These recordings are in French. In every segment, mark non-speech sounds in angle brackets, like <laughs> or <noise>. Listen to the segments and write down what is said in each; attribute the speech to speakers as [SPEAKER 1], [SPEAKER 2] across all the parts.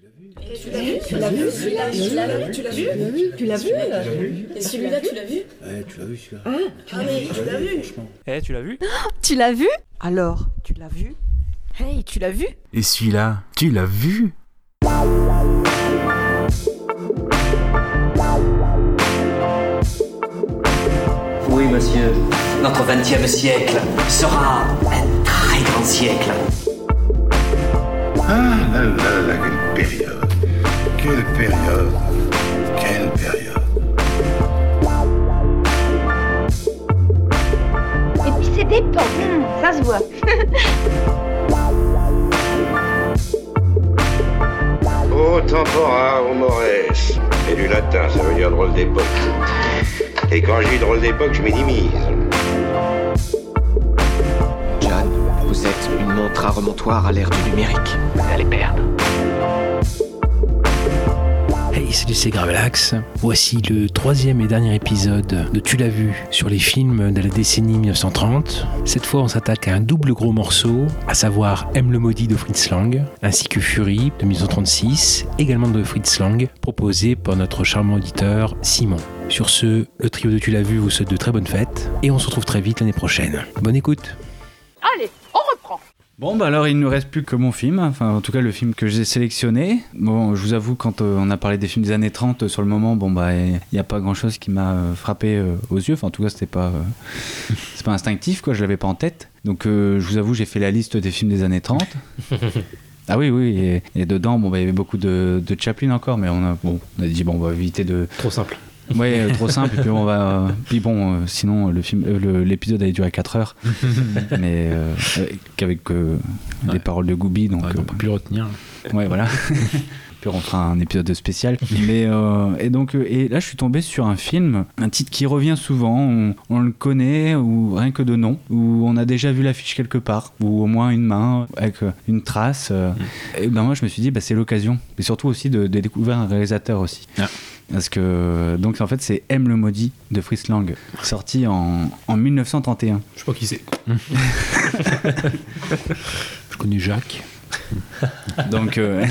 [SPEAKER 1] Tu l'as vu Tu l'as vu celui-là Tu l'as vu Tu l'as vu
[SPEAKER 2] Tu l'as vu
[SPEAKER 1] Et celui-là, tu l'as vu
[SPEAKER 3] Ouais, tu l'as vu celui-là
[SPEAKER 2] Ah,
[SPEAKER 1] Ah mais tu l'as vu
[SPEAKER 3] Franchement.
[SPEAKER 4] Eh, tu l'as vu
[SPEAKER 2] tu l'as vu Alors, tu l'as vu Hey, tu l'as vu
[SPEAKER 5] Et celui-là, tu l'as vu
[SPEAKER 6] Oui, monsieur. Notre 20e siècle sera un très grand siècle.
[SPEAKER 7] Ah là là là, période Quelle période Quelle période
[SPEAKER 8] Et puis c'est des pommes, hum, ça se voit. <laughs>
[SPEAKER 7] Ô tempora, ô mores. Et du latin, ça veut dire drôle d'époque. Et quand je dis drôle d'époque, je minimise.
[SPEAKER 6] John, vous êtes une montre à remontoir à l'ère du numérique. Vous allez perdre.
[SPEAKER 9] Salut, c'est Gravelax. Voici le troisième et dernier épisode de Tu l'as vu sur les films de la décennie 1930. Cette fois, on s'attaque à un double gros morceau, à savoir M le maudit de Fritz Lang, ainsi que Fury de 1936, également de Fritz Lang, proposé par notre charmant auditeur Simon. Sur ce, le trio de Tu l'as vu vous souhaite de très bonnes fêtes, et on se retrouve très vite l'année prochaine. Bonne écoute.
[SPEAKER 4] Bon, bah alors il ne nous reste plus que mon film, enfin en tout cas le film que j'ai sélectionné. Bon, je vous avoue, quand euh, on a parlé des films des années 30, euh, sur le moment, bon bah il n'y a pas grand chose qui m'a euh, frappé euh, aux yeux. Enfin, en tout cas, c'était pas, c'est pas instinctif, quoi, je l'avais pas en tête. Donc je vous avoue, j'ai fait la liste des films des années 30. <laughs> Ah oui, oui, et, et dedans, bon, bah, il y avait beaucoup de, de Chaplin encore, mais on a, bon, on a dit, bon, on va éviter de,
[SPEAKER 9] Trop simple.
[SPEAKER 4] Ouais, euh, trop simple. Et puis on va. euh, puis bon, euh, sinon le film, l'épisode allait durer 4 heures, <laughs> mais avec
[SPEAKER 9] Ouais.
[SPEAKER 4] des paroles de Goubi, donc
[SPEAKER 9] Ouais, on peut plus retenir.
[SPEAKER 4] ouais, voilà. <laughs> puis on fera un épisode spécial. Mais euh, et donc et là je suis tombé sur un film, un titre qui revient souvent. On, on le connaît ou rien que de nom, ou on a déjà vu l'affiche quelque part, ou au moins une main avec une trace. euh. Et ben moi je me suis dit bah c'est l'occasion, et surtout aussi de, de découvrir un réalisateur aussi.
[SPEAKER 9] Ah.
[SPEAKER 4] Parce que donc en fait c'est M le maudit de Fritz Lang, sorti en, en 1931.
[SPEAKER 9] Je sais pas qui c'est. <laughs> Je connais Jacques.
[SPEAKER 4] Donc, euh,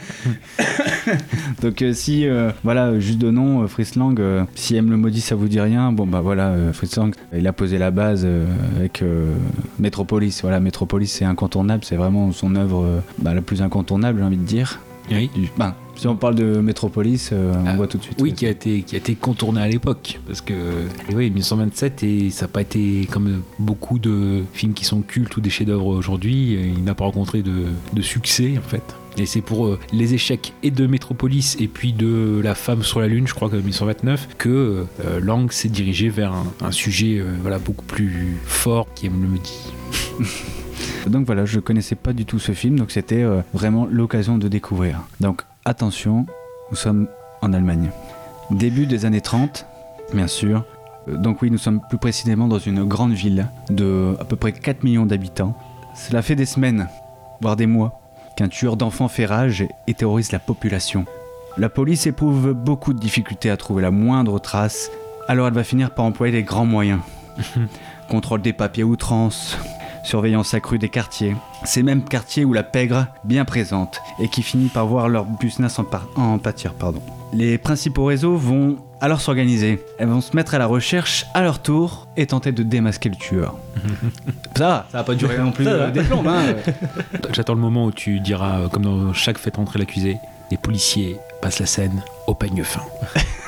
[SPEAKER 4] <laughs> donc euh, si euh, voilà juste de nom euh, Fritz Lang, euh, si M le maudit ça vous dit rien, bon bah voilà euh, Fritz Lang, il a posé la base euh, avec euh, Metropolis. Voilà Metropolis c'est incontournable, c'est vraiment son œuvre euh, bah, la plus incontournable j'ai envie de dire.
[SPEAKER 9] Oui.
[SPEAKER 4] Du- ben, si on parle de Metropolis, euh, on
[SPEAKER 9] Ah,
[SPEAKER 4] voit tout de suite.
[SPEAKER 9] Oui, qui a été, qui a été contourné à l'époque. Parce que, et oui, 1927, et ça n'a pas été comme beaucoup de films qui sont cultes ou des chefs-d'œuvre aujourd'hui, euh, il n'a pas rencontré de, de succès, en fait. Et c'est pour euh, les échecs et de Metropolis et puis de La femme sur la lune, je crois que 1929, que euh, Lang s'est dirigé vers un, un sujet euh, voilà, beaucoup plus fort qui aime le dit. <laughs>
[SPEAKER 4] Donc voilà, je connaissais pas du tout ce film, donc c'était euh, vraiment l'occasion de découvrir. Donc attention, nous sommes en Allemagne. Début des années 30, bien sûr. Euh, Donc oui, nous sommes plus précisément dans une grande ville de à peu près 4 millions d'habitants. Cela fait des semaines, voire des mois, qu'un tueur d'enfants fait rage et terrorise la population. La police éprouve beaucoup de difficultés à trouver la moindre trace, alors elle va finir par employer les grands moyens. <laughs> Contrôle des papiers outrance, surveillance accrue des quartiers. Ces mêmes quartiers où la pègre, bien présente, et qui finit par voir leur business en, par- en pâtir. Pardon. Les principaux réseaux vont alors s'organiser. Elles vont se mettre à la recherche à leur tour et tenter de démasquer le tueur. <laughs> ça ça va pas durer non plus
[SPEAKER 9] Ça va.
[SPEAKER 4] euh, des plombes. Hein. <laughs>
[SPEAKER 9] J'attends le moment où tu diras, euh, comme dans chaque fête entrer l'accusé, les policiers passent la scène au peigne fin. <laughs>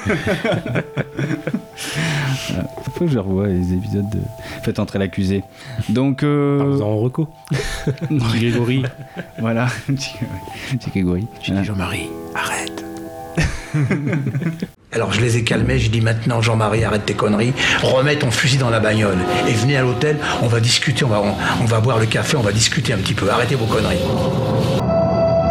[SPEAKER 4] Faut que je revoie les épisodes de Faites entrer l'accusé. Donc, euh,
[SPEAKER 9] en reco. Grégory.
[SPEAKER 4] voilà. Petit Grégory.
[SPEAKER 9] J'ai dit Jean-Marie, arrête. <laughs>
[SPEAKER 10] Alors je les ai calmés, j'ai dit maintenant Jean-Marie arrête tes conneries, remets ton fusil dans la bagnole et venez à l'hôtel, on va discuter, on va, on, on va boire le café, on va discuter un petit peu, arrêtez vos conneries.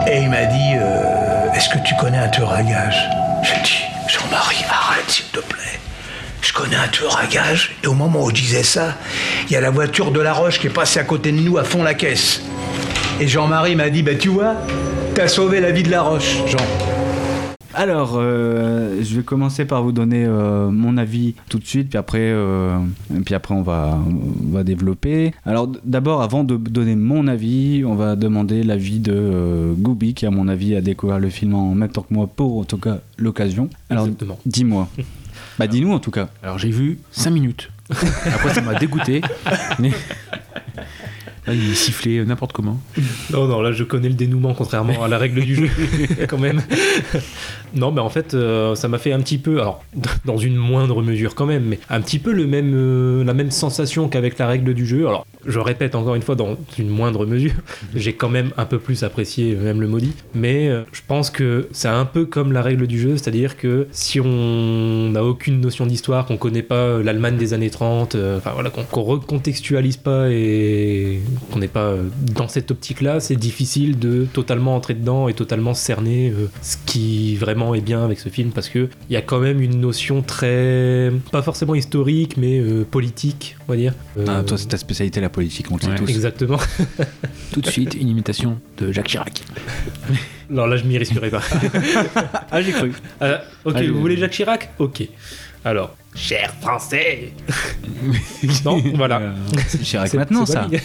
[SPEAKER 10] Et il m'a dit, euh, est-ce que tu connais un tueur à gage J'ai dit, Jean-Marie arrête s'il te plaît. Je connais un tueur à gage et au moment où je disais ça, il y a la voiture de La Roche qui est passée à côté de nous à fond la caisse. Et Jean-Marie m'a dit, bah tu vois, t'as sauvé la vie de La Roche, Jean.
[SPEAKER 4] Alors, euh, je vais commencer par vous donner euh, mon avis tout de suite, puis après, euh, puis après on, va, on va développer. Alors, d'abord, avant de donner mon avis, on va demander l'avis de Gooby, qui, à mon avis, a découvert le film en même temps que moi, pour en tout cas l'occasion. Alors, dis-moi. <laughs> bah, dis-nous en tout cas.
[SPEAKER 9] Alors j'ai vu 5 minutes. <laughs> Après ça m'a dégoûté. Mais... <laughs> Là, il sifflait n'importe comment. <laughs>
[SPEAKER 3] Non, non, là je connais le dénouement contrairement à la règle du jeu, <laughs> quand même. non, mais en fait, euh, ça m'a fait un petit peu, alors dans une moindre mesure quand même, mais un petit peu le même, euh, la même sensation qu'avec la règle du jeu. Alors, je répète encore une fois, dans une moindre mesure, <laughs> j'ai quand même un peu plus apprécié euh, même le maudit, mais euh, je pense que c'est un peu comme la règle du jeu, c'est-à-dire que si on n'a aucune notion d'histoire, qu'on connaît pas euh, l'Allemagne des années 30, euh, enfin voilà, qu'on qu'on recontextualise pas et qu'on n'est pas euh, dans cette optique-là, c'est difficile de totalement entrer dedans et totalement cerner euh, ce qui vraiment est bien avec ce film parce que il y a quand même une notion très pas forcément historique mais euh, politique, on va dire.
[SPEAKER 4] Ah, toi, c'est ta spécialité, la politique, on le sait tous.
[SPEAKER 3] Exactement. <laughs>
[SPEAKER 9] Tout de suite, une imitation de Jacques Chirac.
[SPEAKER 3] Alors là, je m'y risquerai pas. <laughs>
[SPEAKER 4] Ah, j'ai cru.
[SPEAKER 3] Euh, ok,
[SPEAKER 9] Allez,
[SPEAKER 3] vous voulez Jacques Chirac? Ok. Alors, cher français <laughs> Non, voilà.
[SPEAKER 4] Euh, c'est Chirac maintenant, ça. <laughs>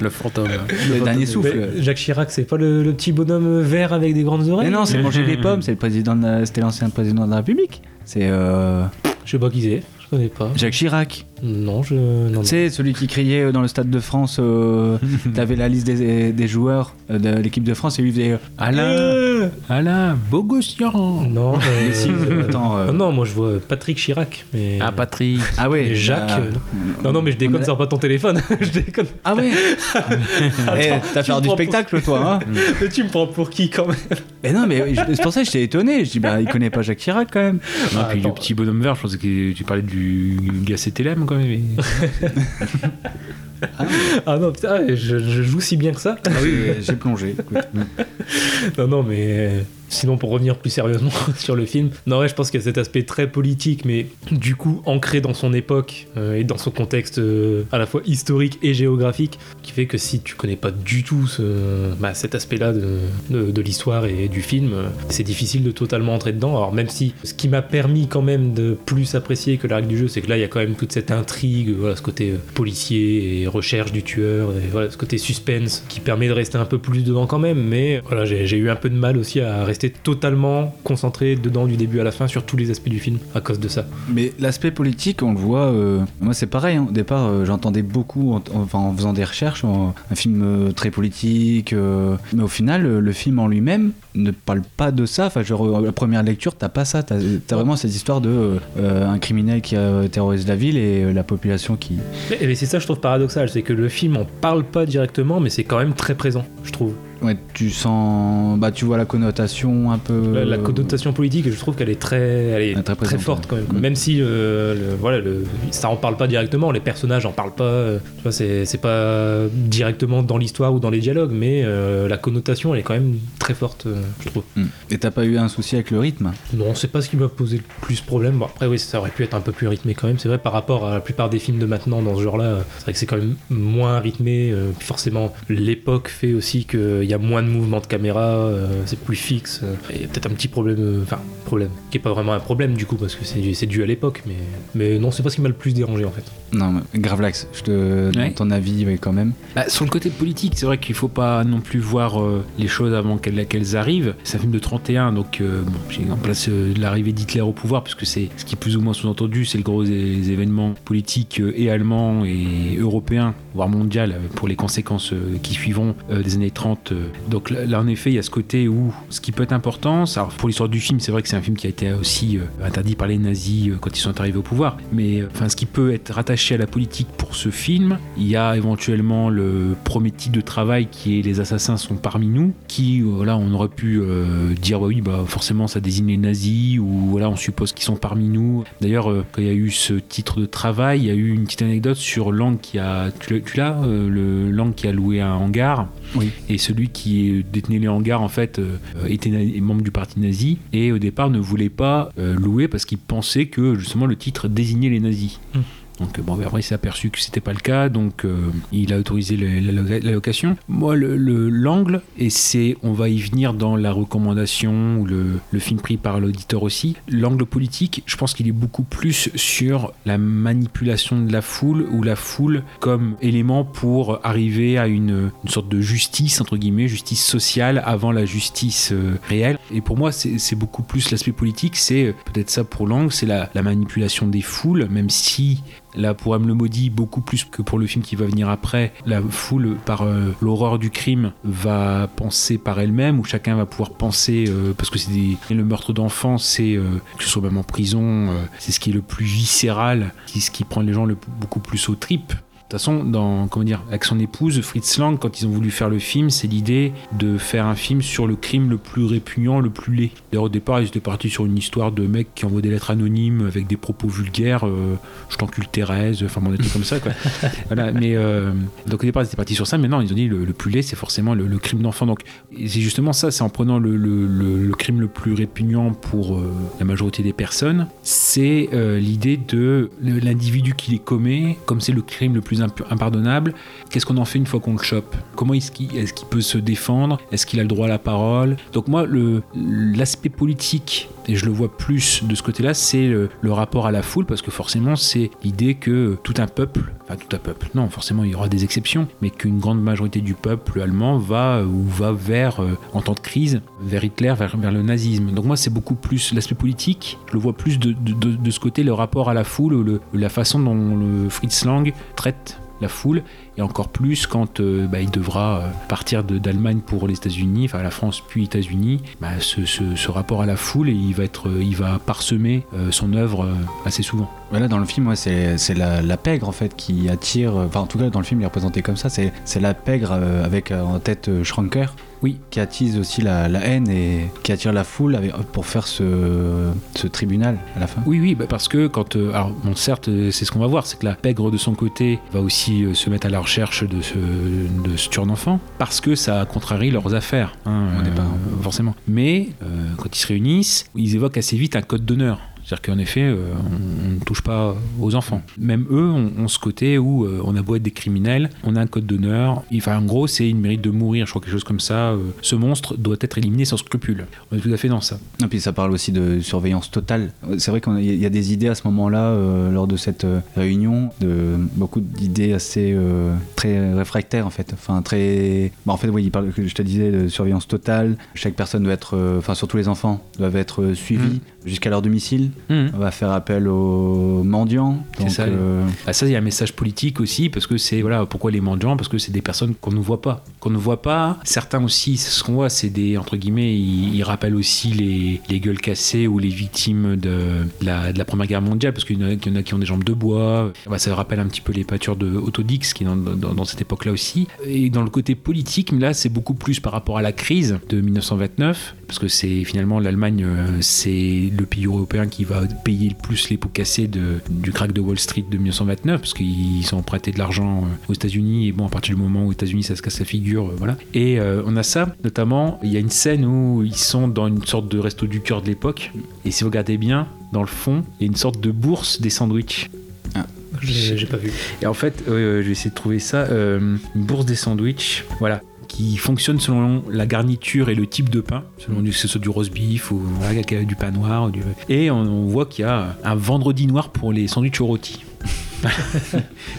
[SPEAKER 9] Le fantôme.
[SPEAKER 4] Le dernier souffle.
[SPEAKER 3] Mais Jacques Chirac, c'est pas le, le petit bonhomme vert avec des grandes oreilles
[SPEAKER 4] Mais non, c'est manger les pommes, c'est le président de la- c'était l'ancien président de la République. C'est euh,
[SPEAKER 3] Je sais pas qui c'est, je connais pas.
[SPEAKER 4] Jacques Chirac.
[SPEAKER 3] Non, je. Non, non.
[SPEAKER 4] C'est celui qui criait dans le Stade de France. Euh, <laughs> T'avais la liste des, des joueurs euh, de l'équipe de France et lui faisait.
[SPEAKER 9] Alain
[SPEAKER 3] Euh,
[SPEAKER 9] Alain Bogossian
[SPEAKER 3] Non, euh,
[SPEAKER 4] Mais si, attends, euh,
[SPEAKER 3] non, non, moi je vois Patrick Chirac. Mais...
[SPEAKER 9] Ah, Patrick
[SPEAKER 4] Ah ouais.
[SPEAKER 3] Et Jacques. euh, non. non, non, mais je déconne,
[SPEAKER 4] a-
[SPEAKER 3] sors pas ton téléphone. <laughs> je déconne.
[SPEAKER 4] Ah ouais. <laughs> Eh, T'as
[SPEAKER 3] tu
[SPEAKER 4] fait
[SPEAKER 3] me
[SPEAKER 4] du
[SPEAKER 3] prends
[SPEAKER 4] spectacle, toi. Hein
[SPEAKER 3] Mais tu me prends pour qui quand même?
[SPEAKER 4] Mais non, mais je- c'est pour ça que j'étais étonné. Je dis bah il connaît pas Jacques Chirac quand même.
[SPEAKER 9] Et
[SPEAKER 3] Ah,
[SPEAKER 9] puis
[SPEAKER 3] attends.
[SPEAKER 9] le petit bonhomme vert, je pensais que tu parlais du gars CTLM quand même. <laughs>
[SPEAKER 3] Ah non, putain, je, je joue si bien que ça.
[SPEAKER 4] Ah oui, j'ai plongé. écoute.
[SPEAKER 3] Non, non, mais euh, sinon, pour revenir plus sérieusement <laughs> sur le film, non, ouais, je pense qu'il y a cet aspect très politique, mais du coup ancré dans son époque euh, et dans son contexte euh, à la fois historique et géographique, qui fait que si tu connais pas du tout ce, bah, cet aspect-là de, de- l'histoire et du film, euh, c'est difficile de totalement entrer dedans. Alors, même si ce qui m'a permis quand même de plus apprécier que la règle du jeu, c'est que là, il y a quand même toute cette intrigue, ce côté policier et recherche du tueur, ce côté suspense qui permet de rester un peu plus dedans quand même, mais voilà, j'ai eu un peu de mal aussi à rester totalement concentré dedans du début à la fin sur tous les aspects du film à cause de ça.
[SPEAKER 4] Mais l'aspect politique, on le voit. euh, moi, c'est pareil. hein. Au départ, euh, j'entendais beaucoup, en, enfin, en faisant des recherches, en- un film euh, très politique. mais au final, le film en lui-même ne parle pas de ça. Enfin, genre, la première lecture, t'as pas ça. T'as as vraiment cette histoire de un criminel qui a terrorisé la ville et la population qui.
[SPEAKER 3] Mais, mais c'est ça, je trouve paradoxal, c'est que le film en parle pas directement, mais c'est quand même très présent, je trouve.
[SPEAKER 4] Ouais, tu sens. Bah, tu vois la connotation un peu.
[SPEAKER 3] La, la connotation politique, je trouve qu'elle est très, elle est
[SPEAKER 4] très
[SPEAKER 3] forte quand même.
[SPEAKER 4] Mm.
[SPEAKER 3] Même si, euh, le- voilà, le, ça en parle pas directement, les personnages en parlent pas. euh, tu vois, c'est c'est pas directement dans l'histoire ou dans les dialogues, mais euh, la connotation, elle est quand même très forte, je trouve.
[SPEAKER 4] Mm. Et t'as pas eu un souci avec le rythme?
[SPEAKER 3] Non, c'est pas ce qui m'a posé le plus problème. Bon, après, oui, ça aurait pu être un peu plus rythmé quand même. C'est vrai, par rapport à la plupart des films de maintenant dans ce genre-là, c'est vrai que c'est quand même moins rythmé. puis forcément, l'époque fait aussi qu'il y a moins de mouvements de caméra, euh, c'est plus fixe. il y a peut-être un petit problème, euh, enfin, problème, qui est pas vraiment un problème du coup, parce que c'est c'est dû à l'époque. Mais, mais non, c'est pas ce qui m'a le plus dérangé en fait.
[SPEAKER 4] Non, mais Gravelax, je te
[SPEAKER 9] Ouais.
[SPEAKER 4] donne ton avis ouais, quand même.
[SPEAKER 9] Bah, sur le côté politique, c'est vrai qu'il faut pas non plus voir euh, les choses avant qu'elles qu'elles arrivent. C'est un film de 31, donc euh, bon, j'ai en place euh, l'arrivée d'Hitler au pouvoir, puisque c'est ce qui est plus ou moins sous-entendu, c'est le gros é- événement politique euh, et allemand et européen, voire mondial, euh, pour les conséquences euh, qui suivront euh, des années 30. Euh. Donc là, en effet, il y a ce côté où ce qui peut être important, alors, pour l'histoire du film, c'est vrai que c'est un film qui a été aussi euh, interdit par les nazis euh, quand ils sont arrivés au pouvoir, mais enfin, ce qui peut être rattaché à la politique pour ce film, il y a éventuellement le premier titre de travail qui est Les assassins sont parmi nous, qui, voilà, on aurait pu euh, dire, bah oui, bah forcément ça désigne les nazis, ou voilà, on suppose qu'ils sont parmi nous. D'ailleurs, quand il y a eu ce titre de travail, il y a eu une petite anecdote sur Lang qui a, tu l'as- tu l'as, euh, le Lang qui a loué un hangar,
[SPEAKER 4] Oui.
[SPEAKER 9] et celui qui détenait les hangars en fait euh, était membre du parti nazi et au départ ne voulait pas euh, louer parce qu'il pensait que justement le titre désignait les nazis.
[SPEAKER 3] Hmm.
[SPEAKER 9] Donc bon, après il s'est aperçu que c'était pas le cas, donc euh, il a autorisé le- la, loca- la location. Moi, le- le- l'angle, et c'est, on va y venir dans la recommandation ou le, film pris par l'auditeur aussi. L'angle politique, je pense qu'il est beaucoup plus sur la manipulation de la foule ou la foule comme élément pour arriver à une, sorte de justice entre guillemets, justice sociale avant la justice euh, réelle. Et pour moi, c'est beaucoup plus l'aspect politique. C'est euh, peut-être ça pour l'angle, c'est la manipulation des foules, même si Là, pour M. le Maudit, beaucoup plus que pour le film qui va venir après, la foule, par euh, l'horreur du crime, va penser par elle-même, ou chacun va pouvoir penser, euh, parce que c'est des- le meurtre d'enfants, c'est, euh, que ce soit même en prison, c'est ce qui est le plus viscéral, qui- ce qui prend les gens le- beaucoup plus aux tripes. De toute façon, dans, comment dire, avec son épouse, Fritz Lang, quand ils ont voulu faire le film, c'est l'idée de faire un film sur le crime le plus répugnant, le plus laid. D'ailleurs, au départ, ils étaient partis sur une histoire de mecs qui envoient des lettres anonymes avec des propos vulgaires, euh, je t'encule Thérèse, enfin bon, des trucs comme ça, quoi. <laughs> voilà, mais euh, donc au départ, ils étaient partis sur ça, mais non, ils ont dit le, le plus laid, c'est forcément le, le crime d'enfant. Donc, c'est justement ça, c'est en prenant le, crime le plus répugnant pour euh, la majorité des personnes, c'est l'idée de l'individu qui les commet, comme c'est le crime le plus impardonnable, qu'est-ce qu'on en fait une fois qu'on le chope? Comment est-ce qu'il peut se défendre? Est-ce qu'il a le droit à la parole? Donc moi, l'aspect politique, et je le vois plus de ce côté-là, c'est le, rapport à la foule, parce que forcément, c'est l'idée que tout un peuple, enfin tout un peuple, non, forcément il y aura des exceptions, mais qu'une grande majorité du peuple allemand va ou va vers, euh, en temps de crise, vers Hitler, vers, le nazisme. Donc moi, c'est beaucoup plus l'aspect politique, je le vois plus de, de- ce côté, le rapport à la foule, le- la façon dont le Fritz Lang traite la foule et encore plus quand euh, bah, il devra euh, partir d'Allemagne pour les États-Unis, enfin la France puis les États-Unis, bah, ce, rapport à la foule, et il va être, euh, il va parsemer son œuvre assez souvent.
[SPEAKER 4] Voilà, dans le film, c'est la, pègre en fait qui attire. En tout cas, dans le film, il est représenté comme ça. C'est la pègre avec en tête Schranker.
[SPEAKER 9] Oui.
[SPEAKER 4] Qui attise aussi la, la haine et qui attire la foule avec- pour faire ce, ce tribunal à la fin.
[SPEAKER 9] Oui, oui, bah parce que quand. euh, alors, bon, certes, c'est ce qu'on va voir, c'est que la pègre de son côté va aussi euh, se mettre à la recherche de ce, de ce tueur d'enfant, parce que ça contrarie leurs affaires, hein, euh, forcément. Mais quand ils se réunissent, ils évoquent assez vite un code d'honneur. C'est-à-dire qu'en effet, euh, on, on ne touche pas aux enfants. Même eux ont, ont ce côté où euh, on a beau être des criminels, on a un code d'honneur. Enfin, en gros, c'est il mérite de mourir, je crois quelque chose comme ça. euh, ce monstre doit être éliminé sans scrupule. On est tout à fait dans ça.
[SPEAKER 4] Et puis ça parle aussi de surveillance totale. C'est vrai qu'il y a des idées à ce moment-là, lors de cette réunion, de beaucoup d'idées assez très réfractaires en fait. Enfin très. Bah, en fait, oui, il parle, je te disais, de surveillance totale. Chaque personne doit être, enfin surtout les enfants, doivent être suivis jusqu'à leur domicile.
[SPEAKER 9] Mhm.
[SPEAKER 4] On va faire appel aux mendiants.
[SPEAKER 9] C'est
[SPEAKER 4] Donc,
[SPEAKER 9] ça.
[SPEAKER 4] euh,
[SPEAKER 9] Ah, ça, il y a un message politique aussi, parce que c'est, voilà, pourquoi les mendiants? Parce que c'est des personnes qu'on ne voit pas. Qu'on ne voit pas. Certains aussi, ce qu'on voit, c'est des, entre guillemets, ils, ils rappellent aussi les, les gueules cassées ou les victimes de la, de la Première Guerre mondiale, parce qu'il y en a, qu'il y en a qui ont des jambes de bois. Bah, ça rappelle un petit peu les pâtures de Autodix, qui est dans, dans- dans cette époque-là aussi. Et dans le côté politique, là, c'est beaucoup plus par rapport à la crise de 1929, parce que c'est finalement l'Allemagne, euh, c'est le pays européen qui va payer le plus les pots cassés de, du crack de Wall Street de 1929, parce qu'ils ont emprunté de l'argent euh, aux États-Unis, et bon, à partir du moment où aux États-Unis ça se casse la figure, euh, voilà. Et euh, on a ça, notamment, il y a une scène où ils sont dans une sorte de resto du cœur de l'époque, et si vous regardez bien, dans le fond, il y a une sorte de bourse des sandwichs.
[SPEAKER 3] J'ai j'ai pas vu.
[SPEAKER 9] Et en fait, euh, je vais essayer de trouver ça. euh, une bourse des sandwichs, voilà, qui fonctionne selon la garniture et le type de pain, selon du- que ce soit du roast beef ou voilà, du pain noir. du- Et on, on voit qu'il y a un vendredi noir pour les sandwichs au rôti. <laughs>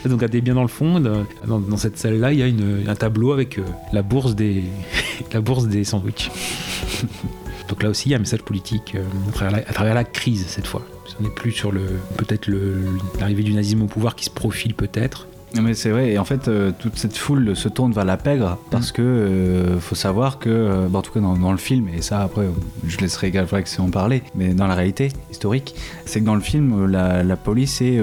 [SPEAKER 9] Donc regardez bien dans le fond, dans, cette salle-là, il y a une- un tableau avec euh, la bourse des <laughs> la bourse des sandwichs. <laughs> Donc là aussi, il y a un message politique euh, à, travers la, à travers la crise cette fois. On n'est plus sur le peut-être l'arrivée du nazisme au pouvoir qui se profile peut-être.
[SPEAKER 4] Mais c'est vrai, et en fait, euh, toute cette foule se tourne vers la pègre parce que euh, faut savoir que, euh, bon, en tout cas dans, dans le film, et ça après, je laisserai Galfrax en parler, mais dans la réalité historique, c'est que dans le film, la, la police est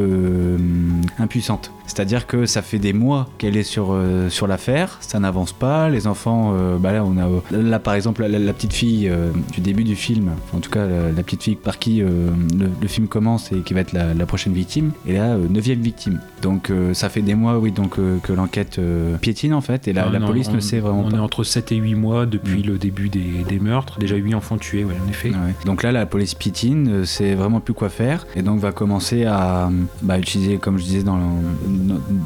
[SPEAKER 4] impuissante. C'est-à-dire que ça fait des mois qu'elle est sur, euh, sur l'affaire, ça n'avance pas, les enfants, euh, bah là on a là par exemple la, la petite fille euh, du début du film, en tout cas la, la petite fille par qui euh, le, le film commence et qui va être la, la prochaine victime, et là euh, neuvième victime. Donc euh, ça fait des mois oui donc euh, que l'enquête euh, piétine en fait et la,
[SPEAKER 9] Ah,
[SPEAKER 4] la
[SPEAKER 9] non,
[SPEAKER 4] police
[SPEAKER 9] on-
[SPEAKER 4] ne sait vraiment
[SPEAKER 9] On
[SPEAKER 4] pas.
[SPEAKER 9] est entre 7 et 8 mois depuis le début des, des meurtres. Déjà 8 enfants tués, ouais, en effet.
[SPEAKER 4] Ouais. Donc là, la police piétine, euh, c'est vraiment plus quoi faire, et donc va commencer à bah, utiliser, comme je disais dans le,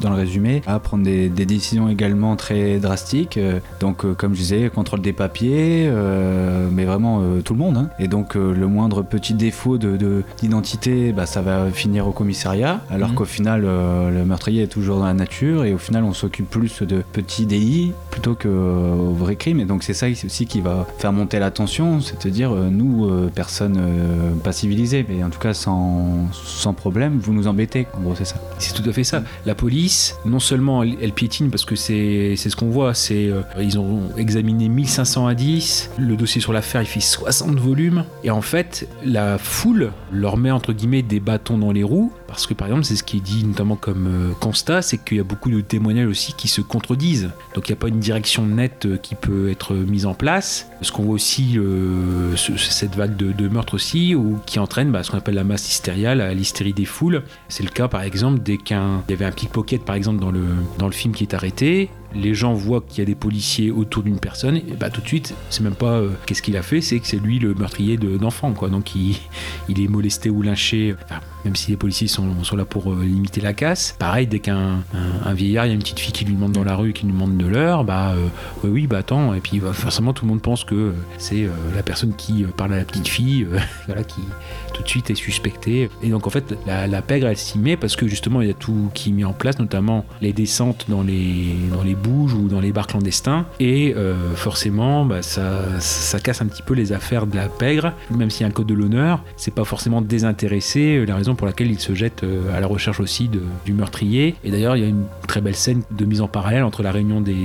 [SPEAKER 4] dans le résumé, à prendre des, des décisions également très drastiques. Euh, Donc, euh, comme je disais, contrôle des papiers, euh, mais vraiment euh, tout le monde. hein. Et donc, euh, le moindre petit défaut de- de- d'identité, bah, ça va finir au commissariat, alors
[SPEAKER 9] Mhm.
[SPEAKER 4] qu'au final, le meurtrier est toujours dans la nature, et au final, on s'occupe plus de petits délits plutôt qu'au vrai crime. Et donc, c'est ça aussi qui va faire monter la tension, c'est-à-dire, nous, personnes pas civilisées, mais en tout cas sans, sans problème, vous nous embêtez. En gros, c'est ça.
[SPEAKER 9] C'est tout à fait ça. La police, non seulement elle, piétine parce que c'est c'est ce qu'on voit, c'est euh, ils ont examiné 1500 indices, le dossier sur l'affaire il fait 60 volumes, et en fait la foule leur met entre guillemets des bâtons dans les roues parce que par exemple c'est ce qui est dit notamment comme euh, constat, c'est qu'il y a beaucoup de témoignages aussi qui se contredisent. Donc il n'y a pas une direction nette euh, qui peut être mise en place. Ce qu'on voit aussi, euh, ce- cette vague de, meurtres aussi, ou qui entraîne bah, ce qu'on appelle la masse hystériale, l'hystérie des foules. C'est le cas par exemple dès qu'un il y avait un pickpocket par exemple dans le film qui est arrêté. Les gens voient qu'il y a des policiers autour d'une personne, et bah tout de suite, c'est même pas euh, qu'est-ce qu'il a fait, c'est que c'est lui le meurtrier de- d'enfants. Donc il, est molesté ou lynché, même si les policiers sont, là pour euh, limiter la casse. Pareil, dès qu'un un, un vieillard, il y a une petite fille qui lui demande dans la rue, qui lui demande de l'heure, bah euh, oui, bah attends, et puis bah, forcément tout le monde pense que euh, c'est la personne qui parle à la petite fille, <laughs> voilà, qui tout de suite est suspectée. Et donc en fait, la, pègre, elle s'y met parce que justement, il y a tout qui est mis en place, notamment les descentes dans les, dans les bouges ou dans les bars clandestins. Et forcément, bah, ça, ça casse un petit peu les affaires de la pègre, même s'il y a un code de l'honneur, c'est pas forcément désintéressé, la raison pour laquelle il se jette euh, à la recherche aussi de- du meurtrier. Et d'ailleurs, il y a une très belle scène de mise en parallèle entre la réunion des,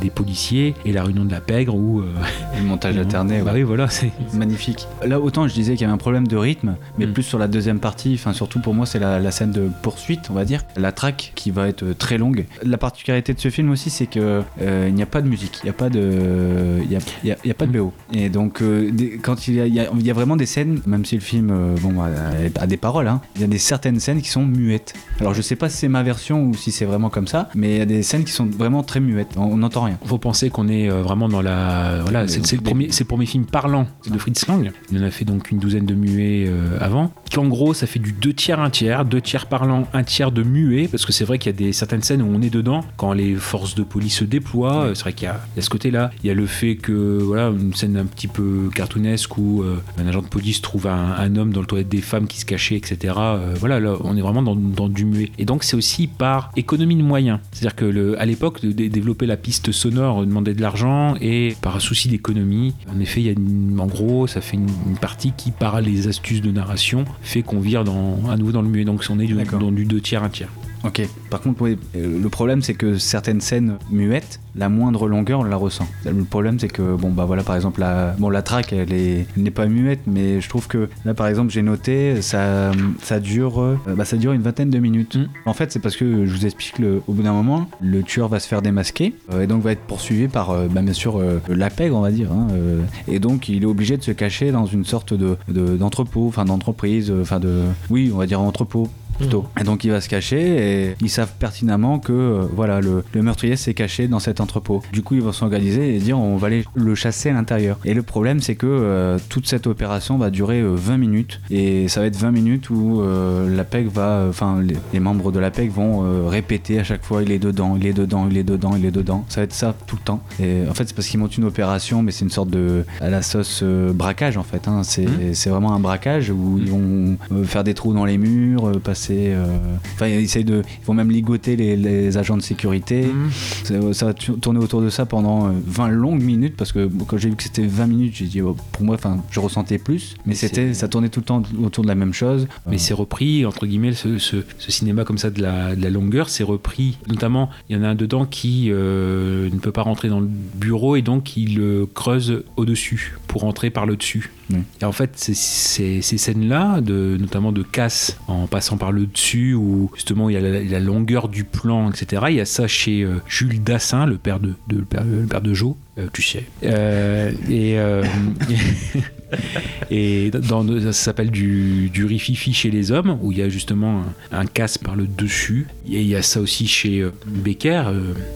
[SPEAKER 9] des policiers et la réunion de la pègre où. euh,
[SPEAKER 4] Le montage <laughs> alterné,
[SPEAKER 9] bah
[SPEAKER 4] ouais.
[SPEAKER 9] oui, voilà, c'est.
[SPEAKER 4] magnifique. Là, autant je disais qu'il y avait un problème de rythme, mais
[SPEAKER 9] Mm.
[SPEAKER 4] plus sur la deuxième partie, enfin surtout pour moi, c'est la, la scène de poursuite, on va dire, la traque qui va être euh, très longue. La particularité de ce film aussi, c'est que euh, il n'y a pas de musique, il n'y a pas de, il y a, il y a- il y a pas de BO. Et donc, euh, quand il y, a, il y a- il y a vraiment des scènes, même si le film, bon, a, a des paroles, hein, il y a des certaines scènes qui sont muettes. Alors, je sais pas si c'est ma version ou si c'est vraiment comme ça, mais il y a des scènes qui sont vraiment très muettes. On n'entend rien.
[SPEAKER 9] faut penser qu'on est euh, vraiment dans la voilà c'est le premier le premier film parlant de Fritz Lang il en a fait donc une douzaine de muets euh, avant qu'en gros ça fait du deux tiers un tiers deux tiers parlant un tiers de muets parce que c'est vrai qu'il y a des certaines scènes où on est dedans quand les forces de police se déploient euh, c'est vrai qu'il y a, il y a ce côté là il y a le fait que voilà une scène un petit peu cartoonesque où euh, un agent de police trouve un, un homme dans le toilette des femmes qui se cachait etc Euh, voilà là on est vraiment dans, dans du muet. Et donc c'est aussi par économie de moyens. C'est à dire que le, à l'époque de, de développer la piste sonore demandait de l'argent et par un souci d'économie en effet il y a une- en gros ça fait une, une partie qui par les astuces de narration fait qu'on vire dans, à nouveau dans le muet. Donc on est du- dans du deux tiers un tiers
[SPEAKER 4] Ok. Par contre, oui, euh, le problème, c'est que certaines scènes muettes, la moindre longueur, on la ressent. Le problème, c'est que, bon, bah voilà, par exemple, la, bon, la track, elle est- elle n'est pas muette, mais je trouve que là, par exemple, j'ai noté, ça, ça dure, euh, bah, ça dure une vingtaine de minutes.
[SPEAKER 9] Mm.
[SPEAKER 4] En fait, c'est parce que je vous explique, le, au bout d'un moment, le tueur va se faire démasquer euh, et donc va être poursuivi par, euh, bah, bien sûr, euh, la pègre, on va dire. hein, et donc, il est obligé de se cacher dans une sorte de de- d'entrepôt, enfin d'entreprise, enfin de, oui, on va dire entrepôt plutôt. Et donc il va se cacher et ils savent pertinemment que euh, voilà le, le meurtrier s'est caché dans cet entrepôt. Du coup ils vont s'organiser et dire on va aller le chasser à l'intérieur. Et le problème c'est que euh, toute cette opération va durer euh, 20 minutes et ça va être 20 minutes où euh, la PEC va, enfin les, les membres de la PEC vont répéter à chaque fois il est dedans, il est dedans, il est dedans, il est dedans. Ça va être ça tout le temps. Et en fait c'est parce qu'ils montent une opération mais c'est une sorte de à la sauce braquage en fait. hein. C'est c'est vraiment un braquage où ils vont faire des trous dans les murs, passer. Euh, Enfin, ils essayent de. Ils vont même ligoter les, les agents de sécurité. Ça, ça va tu- tourner autour de ça pendant euh, 20 longues minutes parce que quand j'ai vu que c'était 20 minutes, j'ai dit oh, pour moi, enfin, je ressentais plus. Mais c'était, ça tournait tout le temps autour de la même chose.
[SPEAKER 9] Mais c'est repris, entre guillemets, ce, ce- ce cinéma comme ça de la, de la longueur, c'est repris. Notamment, il y en a un dedans qui euh, ne peut pas rentrer dans le bureau et donc il euh, creuse au-dessus pour rentrer par le dessus. Et en fait, ces scènes-là, de, notamment de casse en passant par le le dessus où justement il y a la, longueur du plan, etc. Il y a ça chez euh, Jules Dassin, le père de, le père de Jo, euh, tu sais. Euh, et euh, <laughs> et dans, ça s'appelle du, du rififi chez les hommes où il y a justement un, casse par le dessus. Et il y a ça aussi chez Becker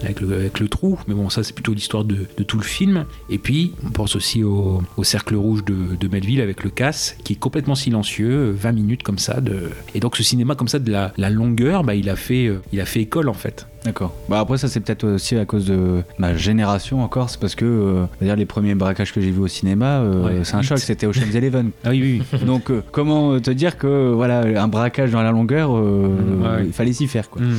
[SPEAKER 9] avec, le, trou, mais bon ça c'est plutôt l'histoire de, tout le film. Et puis on pense aussi au, cercle rouge de, Melville avec le casse qui est complètement silencieux, 20 minutes comme ça. De... Et donc ce cinéma comme ça de la, la longueur, bah, il, a fait, il a fait école en fait.
[SPEAKER 4] D'accord. Bah après ça c'est peut-être aussi à cause de ma génération encore, c'est parce que euh, dire les premiers braquages que j'ai vus au cinéma, euh,
[SPEAKER 9] Ouais,
[SPEAKER 4] c'est un choc, <laughs> c'était Ocean's Eleven.
[SPEAKER 9] Ah oui, oui. <laughs>
[SPEAKER 4] Donc euh, comment te dire que voilà un braquage dans la longueur,
[SPEAKER 9] Mm, ouais.
[SPEAKER 4] il fallait s'y faire quoi.
[SPEAKER 9] Mm.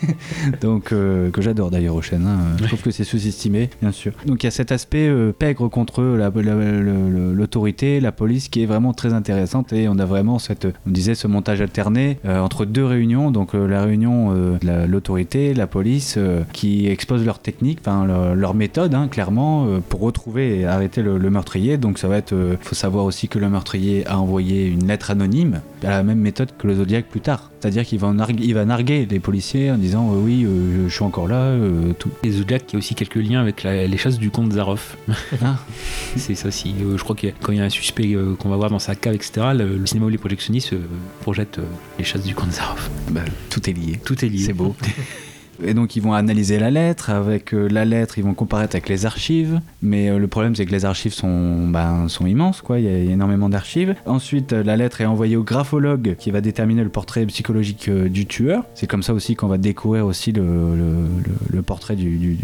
[SPEAKER 9] <laughs>
[SPEAKER 4] Donc que j'adore d'ailleurs Ocean. hein. Je trouve que c'est sous-estimé, bien sûr. Donc il y a cet aspect pègre contre la- la- l'autorité, la police, qui est vraiment très intéressante et on a vraiment cette, on disait ce montage alterné entre deux réunions. Donc la réunion de la- l'autorité, la police, euh, qui expose leur technique, enfin leur, leur méthode, hein, clairement, euh, pour retrouver et arrêter le, le meurtrier. Donc ça va être, euh, faut savoir aussi que le meurtrier a envoyé une lettre anonyme à la même méthode que le Zodiac plus tard. C'est-à-dire qu'il va, il va narguer les policiers en disant euh, oui, euh, je suis encore là, euh, tout.
[SPEAKER 9] Et Zodiac qui a aussi quelques liens avec la- les chasses du comte Zaroff. <laughs>
[SPEAKER 4] Ah. <laughs>
[SPEAKER 9] c'est ça aussi. Je crois que quand il y a un suspect qu'on va voir dans sa cave, etc., le, le cinéma ou les projectionnistes projettent les chasses du comte Zaroff.
[SPEAKER 4] Bah, tout est lié.
[SPEAKER 9] Tout est lié.
[SPEAKER 4] C'est beau. <laughs> Et donc ils vont analyser la lettre, avec euh, la lettre ils vont comparaître avec les archives, mais euh, le problème c'est que les archives sont, ben, sont immenses, quoi. il y a, énormément d'archives. Ensuite euh, la lettre est envoyée au graphologue qui va déterminer le portrait psychologique du tueur. C'est comme ça aussi qu'on va découvrir aussi le, portrait du,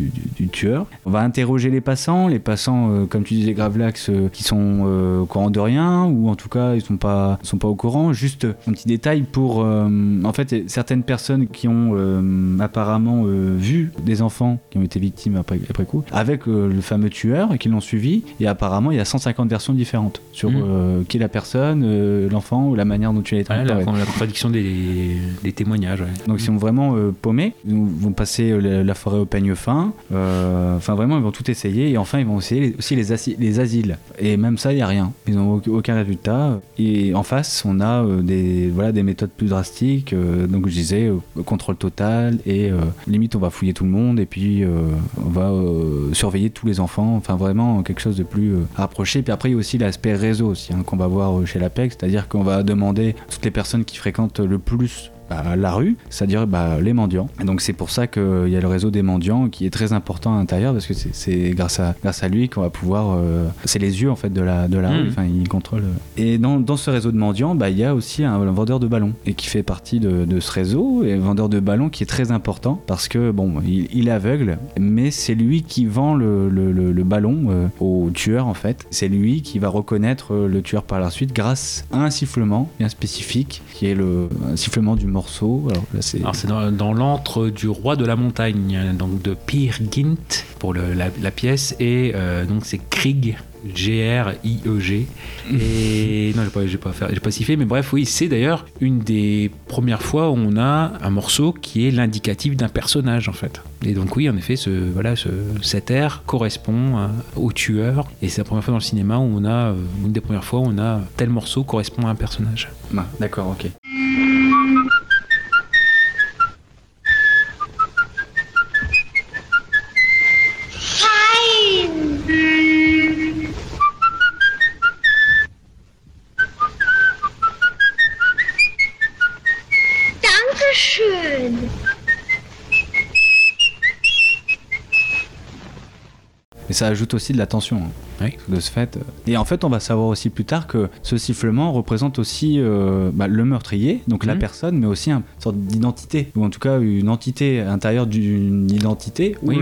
[SPEAKER 4] tueur. On va interroger les passants, les passants comme tu disais Gravelax, qui sont au courant de rien, ou en tout cas ils sont pas, sont pas au courant. Juste un petit détail pour, en fait certaines personnes qui ont apparemment euh, vu des enfants qui ont été victimes après, après coup, avec euh, le fameux tueur et qui l'ont suivi. Et apparemment, il y a 150 versions différentes sur
[SPEAKER 9] Mhm.
[SPEAKER 4] euh, qui est la personne, l'enfant ou la manière dont tu l'as été
[SPEAKER 9] Ouais, la, contradiction des, des témoignages. ouais.
[SPEAKER 4] Donc ils sont vraiment paumés. Ils vont passer la, la forêt au peigne fin. Enfin vraiment, ils vont tout essayer. Et enfin, ils vont essayer aussi les, asi- les asiles. Et même ça, il n'y a rien. Ils n'ont aucun- résultat. Et en face, on a des, voilà, des méthodes plus drastiques. Donc je disais, contrôle total. Et euh, limite, on va fouiller tout le monde. Et puis, euh, on va euh, surveiller tous les enfants. Enfin vraiment, quelque chose de plus euh, rapproché. Puis après, il y a aussi l'aspect réseau aussi, hein, qu'on va voir chez l'APEC. C'est-à-dire qu'on va demander toutes les personnes qui fréquentent le plus bah, la rue, c'est-à-dire bah, les mendiants. Et donc c'est pour ça qu'il y a le réseau des mendiants qui est très important à l'intérieur parce que c'est- grâce à, grâce à lui qu'on va pouvoir... euh, c'est les yeux en fait de la, de la rue, enfin il contrôle... euh. Et dans, dans ce réseau de mendiants, bah, il y a aussi un, un vendeur de ballons et qui fait partie de, de ce réseau et un vendeur de ballons qui est très important parce que bon, il, il est aveugle mais c'est lui qui vend le, le- le- le ballon euh, au tueur en fait. C'est lui qui va reconnaître euh, le tueur par la suite grâce à un sifflement bien spécifique qui est le un sifflement du morceau. Alors là c'est
[SPEAKER 9] Alors c'est dans, dans l'antre du roi de la montagne, donc de Peer Gint pour le- la, la pièce, et euh, donc c'est Krieg. G-R-I-E-G. <laughs> Et non, j'ai pas, j'ai pas, fait- j'ai pas sifflé, mais bref, oui, c'est d'ailleurs une des premières fois où on a un morceau qui est l'indicatif d'un personnage en fait. Et donc, oui, en effet, ce, voilà, ce, cet air correspond à- au tueur. Et c'est la première fois dans le cinéma où on a, euh, une des premières fois où on a tel morceau correspond à un personnage.
[SPEAKER 4] Ah, D'accord, ok. Ça ajoute aussi de la tension. hein,
[SPEAKER 9] Oui.
[SPEAKER 4] De ce fait. Et en fait, on va savoir aussi plus tard que ce sifflement représente aussi euh, bah, le meurtrier, donc la
[SPEAKER 9] Mhm.
[SPEAKER 4] personne, mais aussi une sorte d'identité, ou en tout cas une entité intérieure d'une identité.
[SPEAKER 9] Oui.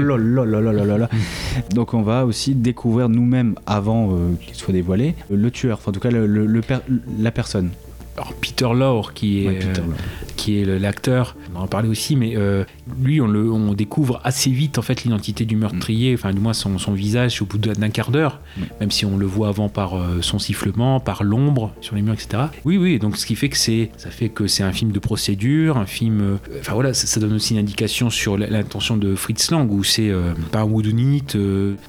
[SPEAKER 9] <laughs>
[SPEAKER 4] Donc on va aussi découvrir nous-mêmes, avant euh, qu'il soit dévoilé, le tueur, enfin en tout cas le, le- le per- la personne.
[SPEAKER 9] Alors Peter Lorre, qui est,
[SPEAKER 4] Ouais,
[SPEAKER 9] euh, qui est l'acteur, on en parlait aussi, mais euh, lui, on, le, on découvre assez vite en fait l'identité du meurtrier, enfin du moins son, son visage au bout d'un quart d'heure,
[SPEAKER 4] Mm.
[SPEAKER 9] même si on le voit avant par euh, son sifflement, par l'ombre sur les murs, etc. Oui, oui, donc ce qui fait que c'est, ça fait que c'est un film de procédure, un film, enfin voilà, ça, ça donne aussi une indication sur l'intention de Fritz Lang où c'est pas un whodunit,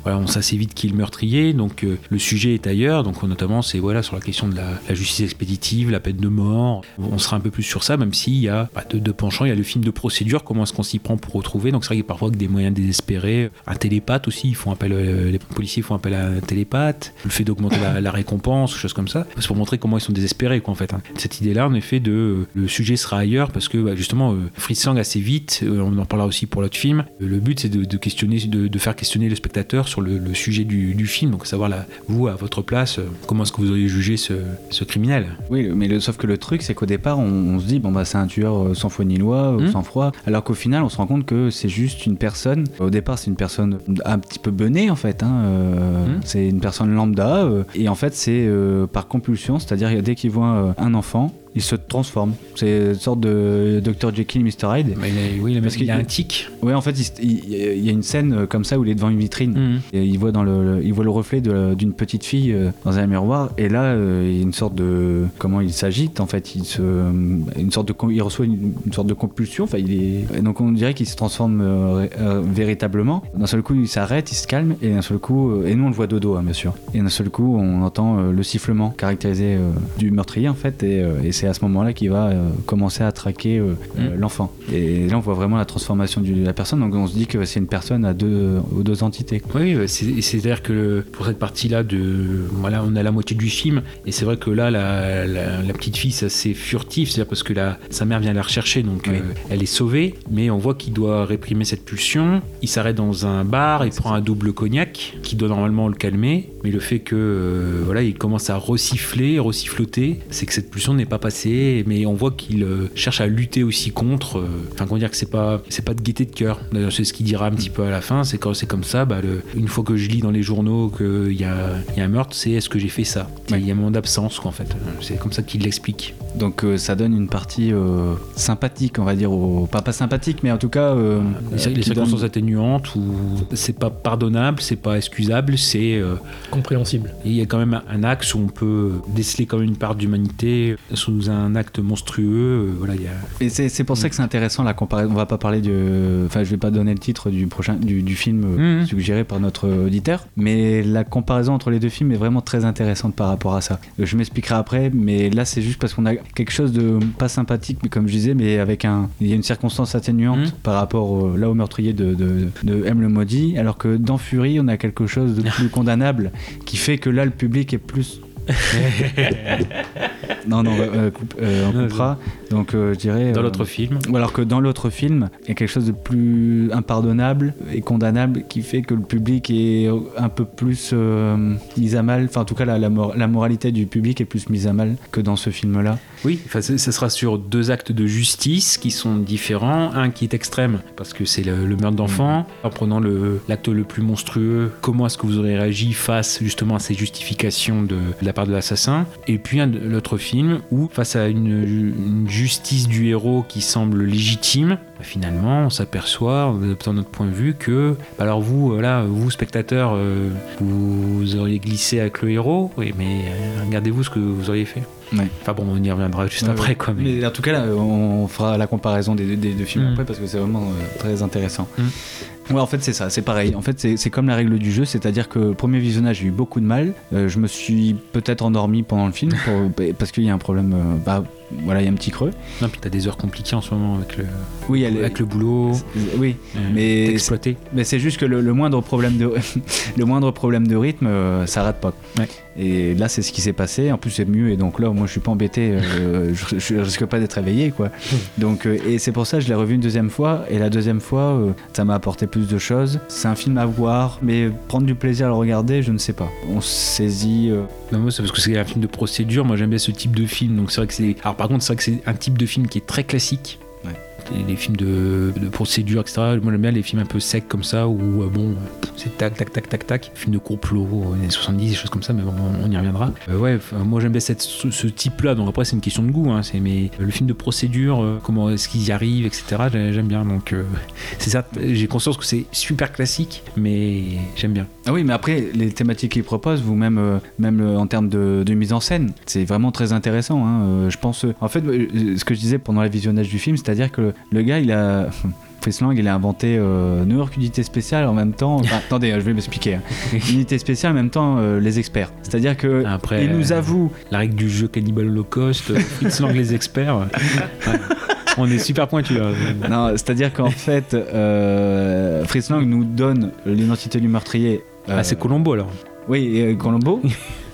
[SPEAKER 9] voilà, on sait assez vite qui est le meurtrier, donc le sujet est ailleurs, donc notamment c'est voilà sur la question de la, la justice expéditive, la peine de mort. On sera un peu plus sur ça, même s'il y a bah, de, penchant. Il y a le film de procédure, comment est-ce qu'on s'y prend pour retrouver. Donc c'est vrai qu'il y a parfois des moyens désespérés. Un télépathe aussi, ils font appel, euh, les policiers font appel à un télépathe. Le fait d'augmenter la, récompense, choses comme ça. C'est pour montrer comment ils sont désespérés, quoi, en fait. hein. Cette idée-là, en effet, euh, le sujet sera ailleurs, parce que bah, justement, euh, Fritz Lang assez vite, euh, on en parlera aussi pour l'autre film. le but, c'est de, questionner, de, faire questionner le spectateur sur le, sujet du, film. Donc savoir vous, à votre place, comment est-ce que vous auriez jugé ce, ce criminel.
[SPEAKER 4] Oui, mais le, sauf que le truc, c'est qu'au départ, on, on se dit, bon, bah, c'est un tueur euh, sans foi ni loi, euh,
[SPEAKER 9] Hmm.
[SPEAKER 4] sans froid, alors qu'au final, on se rend compte que c'est juste une personne. Au départ, c'est une personne un petit peu benée, en fait. hein, euh,
[SPEAKER 9] Hmm.
[SPEAKER 4] C'est une personne lambda, euh, et en fait, c'est par compulsion, c'est-à-dire dès qu'il voit un enfant, il se transforme. C'est une sorte de Dr. Jekyll, Mr. Hyde.
[SPEAKER 9] Mais il a- oui,
[SPEAKER 4] Parce
[SPEAKER 9] il a
[SPEAKER 4] qu'il-
[SPEAKER 9] un tic.
[SPEAKER 4] Ouais, en fait, il, y a une scène euh, comme ça où il est devant une vitrine.
[SPEAKER 9] Mhm.
[SPEAKER 4] Et il voit dans le, il voit le reflet d'une petite fille euh, dans un miroir. Et là, euh, il y a une sorte de, comment il s'agite en fait. Il se, une sorte de, il reçoit une, une sorte de compulsion. Enfin, il est, et donc on dirait qu'il se transforme euh, euh, véritablement. D'un seul coup, il s'arrête, il se calme, et d'un seul coup, et nous on le voit de dos, hein, bien sûr. Et d'un seul coup, on entend le sifflement caractérisé euh, du meurtrier en fait. Et, et c'est à ce moment-là qu'il va euh, commencer à traquer euh, euh, l'enfant. Et là, on voit vraiment la transformation de la personne. Donc on se dit que c'est une personne à deux, aux deux entités.
[SPEAKER 9] Oui, bah, c'est- c'est-à-dire que pour cette partie-là, de, voilà, on a la moitié du film, et c'est vrai que là, la, la- la petite fille, c'est assez furtif, c'est-à-dire parce que la, sa mère vient la rechercher, donc
[SPEAKER 4] Oui.
[SPEAKER 9] euh, elle est sauvée, mais on voit qu'il doit réprimer cette pulsion. Il s'arrête dans un bar, il prend un double cognac, qui doit normalement le calmer, mais le fait que euh, voilà, il commence à resiffler, resiffloter, c'est que cette pulsion n'est pas passée, mais on voit qu'il euh, cherche à lutter aussi contre. euh, Enfin, comment dire que c'est pas, c'est pas de gaieté de cœur. D'ailleurs, c'est ce qu'il dira un petit peu à la fin. C'est quand c'est comme ça, bah, le- une fois que je lis dans les journaux qu'il y a, il y a un meurtre, c'est est-ce que j'ai fait ça? Il y a un moment d'absence, quoi, en fait. C'est comme ça qu'il l'explique.
[SPEAKER 4] Donc euh, ça donne une partie euh, sympathique, on va dire, au... pas, pas sympathique, mais en tout cas... euh,
[SPEAKER 9] Les, circonstances
[SPEAKER 4] donne-
[SPEAKER 9] atténuantes où c'est pas pardonnable, c'est pas excusable, c'est euh,
[SPEAKER 3] Compréhensible.
[SPEAKER 9] il y a quand même un, un axe où on peut déceler quand même une part d'humanité sous un acte monstrueux. euh, voilà, il y a
[SPEAKER 4] Et c'est pour ça que c'est intéressant la comparaison. On va pas parler du. Enfin, je vais pas donner le titre du prochain du, du film euh,
[SPEAKER 9] Mhm.
[SPEAKER 4] suggéré par notre auditeur, mais la comparaison entre les deux films est vraiment très intéressante par rapport à ça. Euh, Je m'expliquerai après, mais là c'est juste parce qu'on a quelque chose de pas sympathique, mais comme je disais, mais avec un. Il y a une circonstance atténuante
[SPEAKER 9] Mhm.
[SPEAKER 4] par rapport au- là au meurtrier de, de, de M le maudit, alors que dans Fury on a quelque chose de <laughs> plus condamnable qui fait que là le public est plus <laughs> non, non, euh, coupe- euh, on coupera. Donc, euh, je dirais.
[SPEAKER 9] dans
[SPEAKER 4] euh,
[SPEAKER 9] l'autre film.
[SPEAKER 4] ou alors que dans l'autre film, il y a quelque chose de plus impardonnable et condamnable qui fait que le public est un peu plus euh, mis à mal. Enfin, en tout cas, la, la, mor- la moralité du public est plus mise à mal que dans ce film-là.
[SPEAKER 9] Oui, enfin, ce sera sur deux actes de justice qui sont différents. Un qui est extrême, parce que c'est le, le meurtre d'enfant. En prenant l'acte le, plus monstrueux, comment est-ce que vous aurez réagi face justement à ces justifications de, de la part de l'assassin? Et puis l'autre film où, face à une, une justice du héros qui semble légitime, bah, finalement, on s'aperçoit, en adoptant notre point de vue, que bah, alors vous, euh, là, vous spectateurs, euh, vous auriez glissé avec le héros, oui, mais euh, regardez-vous ce que vous auriez fait.
[SPEAKER 4] Ouais.
[SPEAKER 9] Enfin bon, on y reviendra juste
[SPEAKER 4] Ouais,
[SPEAKER 9] après,
[SPEAKER 4] ouais.
[SPEAKER 9] quoi. Mais...
[SPEAKER 4] Mais en tout cas, là, on fera la comparaison des, des deux films
[SPEAKER 9] Mm.
[SPEAKER 4] après parce que c'est vraiment euh, très intéressant.
[SPEAKER 9] Mm.
[SPEAKER 4] Ouais, en fait, c'est ça, c'est pareil. En fait, c'est comme la règle du jeu, c'est-à-dire que premier visionnage, j'ai eu beaucoup de mal. Euh, je me suis peut-être endormi pendant le film pour- <laughs> parce qu'il y a un problème. euh, bah, voilà, il y a un petit creux.
[SPEAKER 9] Non, puis t'as des heures compliquées en ce moment avec le,
[SPEAKER 4] Oui, elle
[SPEAKER 9] avec le boulot.
[SPEAKER 4] Oui,
[SPEAKER 9] euh,
[SPEAKER 4] mais
[SPEAKER 9] exploité.
[SPEAKER 4] Mais c'est juste que le, le moindre problème de <laughs> le moindre problème de rythme, euh, ça rate pas.
[SPEAKER 9] Ouais.
[SPEAKER 4] Et là, c'est ce qui s'est passé. En plus, c'est mieux. Et donc là, moi, je suis pas embêté. euh, je, je risque pas d'être éveillé, quoi. <laughs> Donc, euh, et c'est pour ça que je l'ai revu une deuxième fois. Et la deuxième fois, ça m'a apporté plus de choses. C'est un film à voir, mais prendre du plaisir à le regarder, je ne sais pas. On saisit.
[SPEAKER 9] Non, moi, c'est parce que c'est un film de procédure. Moi, j'aime bien ce type de film. Donc, c'est vrai que c'est. Alors, par contre, c'est vrai que c'est un type de film qui est très classique. Les, films de, procédure, etc. Moi, j'aime bien les films un peu secs comme ça où, euh, bon, c'est tac, tac, tac, tac, tac. Film de complot, euh, années 70, des choses comme ça, mais bon, on y reviendra. Euh, ouais, moi, j'aime bien ce, type-là. Donc, après, c'est une question de goût. Hein, c'est, mais le film de procédure, comment est-ce qu'ils y arrivent, etc., j'ai- j'aime bien. Donc, <laughs> c'est ça. J'ai conscience que c'est super classique, mais j'aime bien.
[SPEAKER 4] Ah oui, mais après, les thématiques qu'il propose, vous même, même en termes de, de mise en scène, c'est vraiment très intéressant. hein. Je pense, en fait, ce que je disais pendant le visionnage du film, c'est-à-dire que le, gars, il a. <laughs> Fritz Lang, il a inventé euh, New York Unité Spéciale en même temps. Enfin, attendez, je vais m'expliquer. hein. <laughs> Unité Spéciale en même temps euh, les experts. C'est-à-dire que
[SPEAKER 9] Après,
[SPEAKER 4] il nous
[SPEAKER 9] euh,
[SPEAKER 4] avoue.
[SPEAKER 9] La règle du jeu Cannibal Holocaust, euh, <laughs> Fritz Lang les experts. ouais. On est super pointu. hein.
[SPEAKER 4] Non, c'est-à-dire qu'en fait, euh, Fritz Lang nous donne l'identité du meurtrier.
[SPEAKER 9] Ah, c'est Colombo alors.
[SPEAKER 4] Oui, euh, Colombo.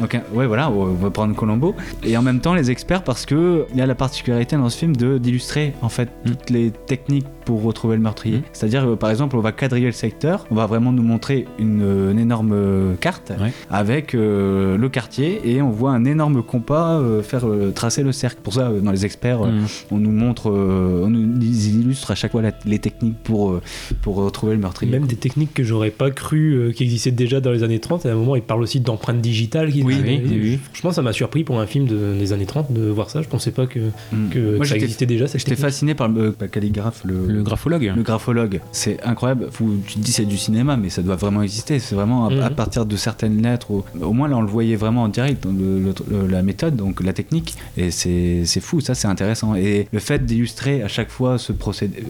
[SPEAKER 4] Donc, ouais, voilà, on va prendre Colombo. Et en même temps, les experts, parce que il y a la particularité dans ce film de d'illustrer en fait toutes les techniques pour retrouver le meurtrier.
[SPEAKER 9] Mm.
[SPEAKER 4] C'est-à-dire, euh, par exemple, on va quadriller le secteur, on va vraiment nous montrer une, euh, une énorme euh, carte
[SPEAKER 9] Ouais.
[SPEAKER 4] avec euh, le quartier et on voit un énorme compas euh, faire euh, tracer le cercle. Pour ça, euh, dans les experts, euh,
[SPEAKER 9] Mm.
[SPEAKER 4] on nous montre, euh, on nous ils illustrent à chaque fois la- les techniques pour, euh, pour retrouver le meurtrier.
[SPEAKER 3] Même des techniques que j'aurais pas cru euh, qui existaient déjà dans les années 30. Et à un moment, il parle aussi d'empreintes digitales. qui-
[SPEAKER 4] Oui,
[SPEAKER 3] qui-
[SPEAKER 9] oui, oui.
[SPEAKER 3] Franchement, ça m'a surpris pour un film de- des années 30 de voir ça. Je pensais pas que,
[SPEAKER 4] Mm.
[SPEAKER 3] que,
[SPEAKER 4] Moi,
[SPEAKER 3] que ça existait déjà.
[SPEAKER 4] J'étais fasciné par le, le calligraphe, le,
[SPEAKER 9] Le graphologue.
[SPEAKER 4] le graphologue. C'est incroyable. Faut- tu te dis c'est du cinéma, mais ça doit vraiment exister. C'est vraiment à, à partir de certaines lettres. Au, au moins là, on le voyait vraiment en direct, dans le- le- le- la méthode, donc la technique. Et c'est c'est fou. Ça, c'est intéressant. Et le fait d'illustrer à chaque fois ce procédé. euh,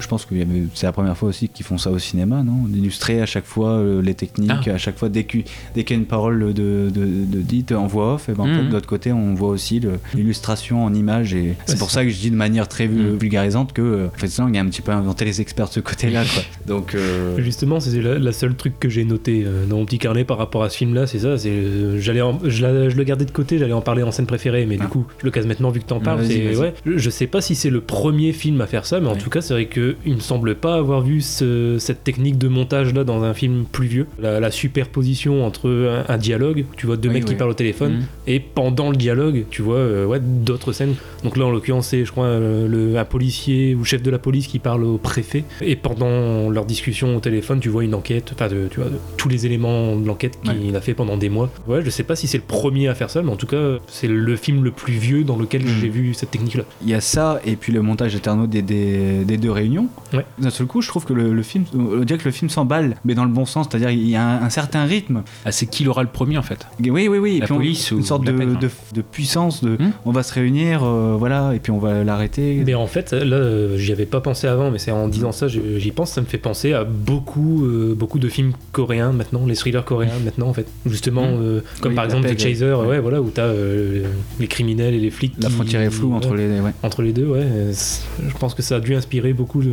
[SPEAKER 4] Je pense que c'est la première fois aussi qu'ils font ça au cinéma, non? D'illustrer à chaque fois euh, les techniques,
[SPEAKER 9] Ah.
[SPEAKER 4] à chaque fois dès qu'il dès qu'il y a une parole de, de, de dite en voix off, et ben, en
[SPEAKER 9] Mhm.
[SPEAKER 4] fait, de l'autre côté, on voit aussi l'illustration en images. Et c'est pour ça que je dis de manière très
[SPEAKER 9] Mhm.
[SPEAKER 4] vulgarisante que euh, Fritz Lang a un petit peu inventé les experts de ce côté-là. <laughs> Donc, euh,
[SPEAKER 3] Justement, c'est la, la seule truc que j'ai noté euh, dans mon petit carnet par rapport à ce film-là, c'est ça. C'est euh, j'allais, en- je, la- je le gardais de côté, j'allais en parler en scène préférée, mais
[SPEAKER 4] Ah.
[SPEAKER 3] du coup, je le case maintenant vu que t'en parles. Ouais, je, je sais pas si c'est le premier film à faire ça, mais en tout cas, c'est vrai que il me semble pas avoir vu ce- cette technique de montage là dans un film plus vieux. La, la superposition entre un, un dialogue, tu vois deux
[SPEAKER 4] Oui,
[SPEAKER 3] mecs qui parlent au téléphone,
[SPEAKER 9] Mhm.
[SPEAKER 3] et pendant le dialogue, tu vois euh, ouais, d'autres scènes. Donc là, en l'occurrence, c'est, je crois, euh, le, un policier ou chef de la police qui parle au préfet. Et pendant leur discussion au téléphone, tu vois une enquête, enfin, de, tu vois, de tous les éléments de l'enquête qu'il a fait pendant des mois. Ouais, je sais pas si c'est le premier à faire ça, mais en tout cas, c'est le film le plus vieux dans lequel
[SPEAKER 4] Mhm.
[SPEAKER 3] j'ai vu cette technique-là.
[SPEAKER 4] il y a ça, et puis le montage éternel des, des, des deux réunions.
[SPEAKER 3] Ouais.
[SPEAKER 4] D'un seul coup, je trouve que le, le film, on dirait que le film s'emballe, mais dans le bon sens, c'est-à-dire il y a un, un certain rythme.
[SPEAKER 9] Ah, c'est qui l'aura le premier en fait?
[SPEAKER 4] Oui, oui, oui. et
[SPEAKER 9] La
[SPEAKER 4] puis on-
[SPEAKER 9] ou
[SPEAKER 4] une sorte de,
[SPEAKER 9] peine,
[SPEAKER 4] de, de puissance, de
[SPEAKER 9] Hmm.
[SPEAKER 4] on va se réunir, euh, voilà, et puis on va l'arrêter.
[SPEAKER 3] Mais en fait, là, euh, j'y avais pas pensé avant, mais c'est en disant ça, j'y pense, ça me fait penser à beaucoup, euh, beaucoup de films coréens maintenant, les thrillers coréens maintenant, en fait. Justement, euh, comme
[SPEAKER 4] Oui,
[SPEAKER 3] par exemple The. Chaser, ouais.
[SPEAKER 4] Ouais.
[SPEAKER 3] voilà, où t'as euh, les criminels et les flics.
[SPEAKER 4] La
[SPEAKER 3] qui-
[SPEAKER 4] frontière est floue entre
[SPEAKER 3] ouais,
[SPEAKER 4] les. Ouais.
[SPEAKER 3] Entre les deux, ouais. Je pense que ça a dû inspirer beaucoup de,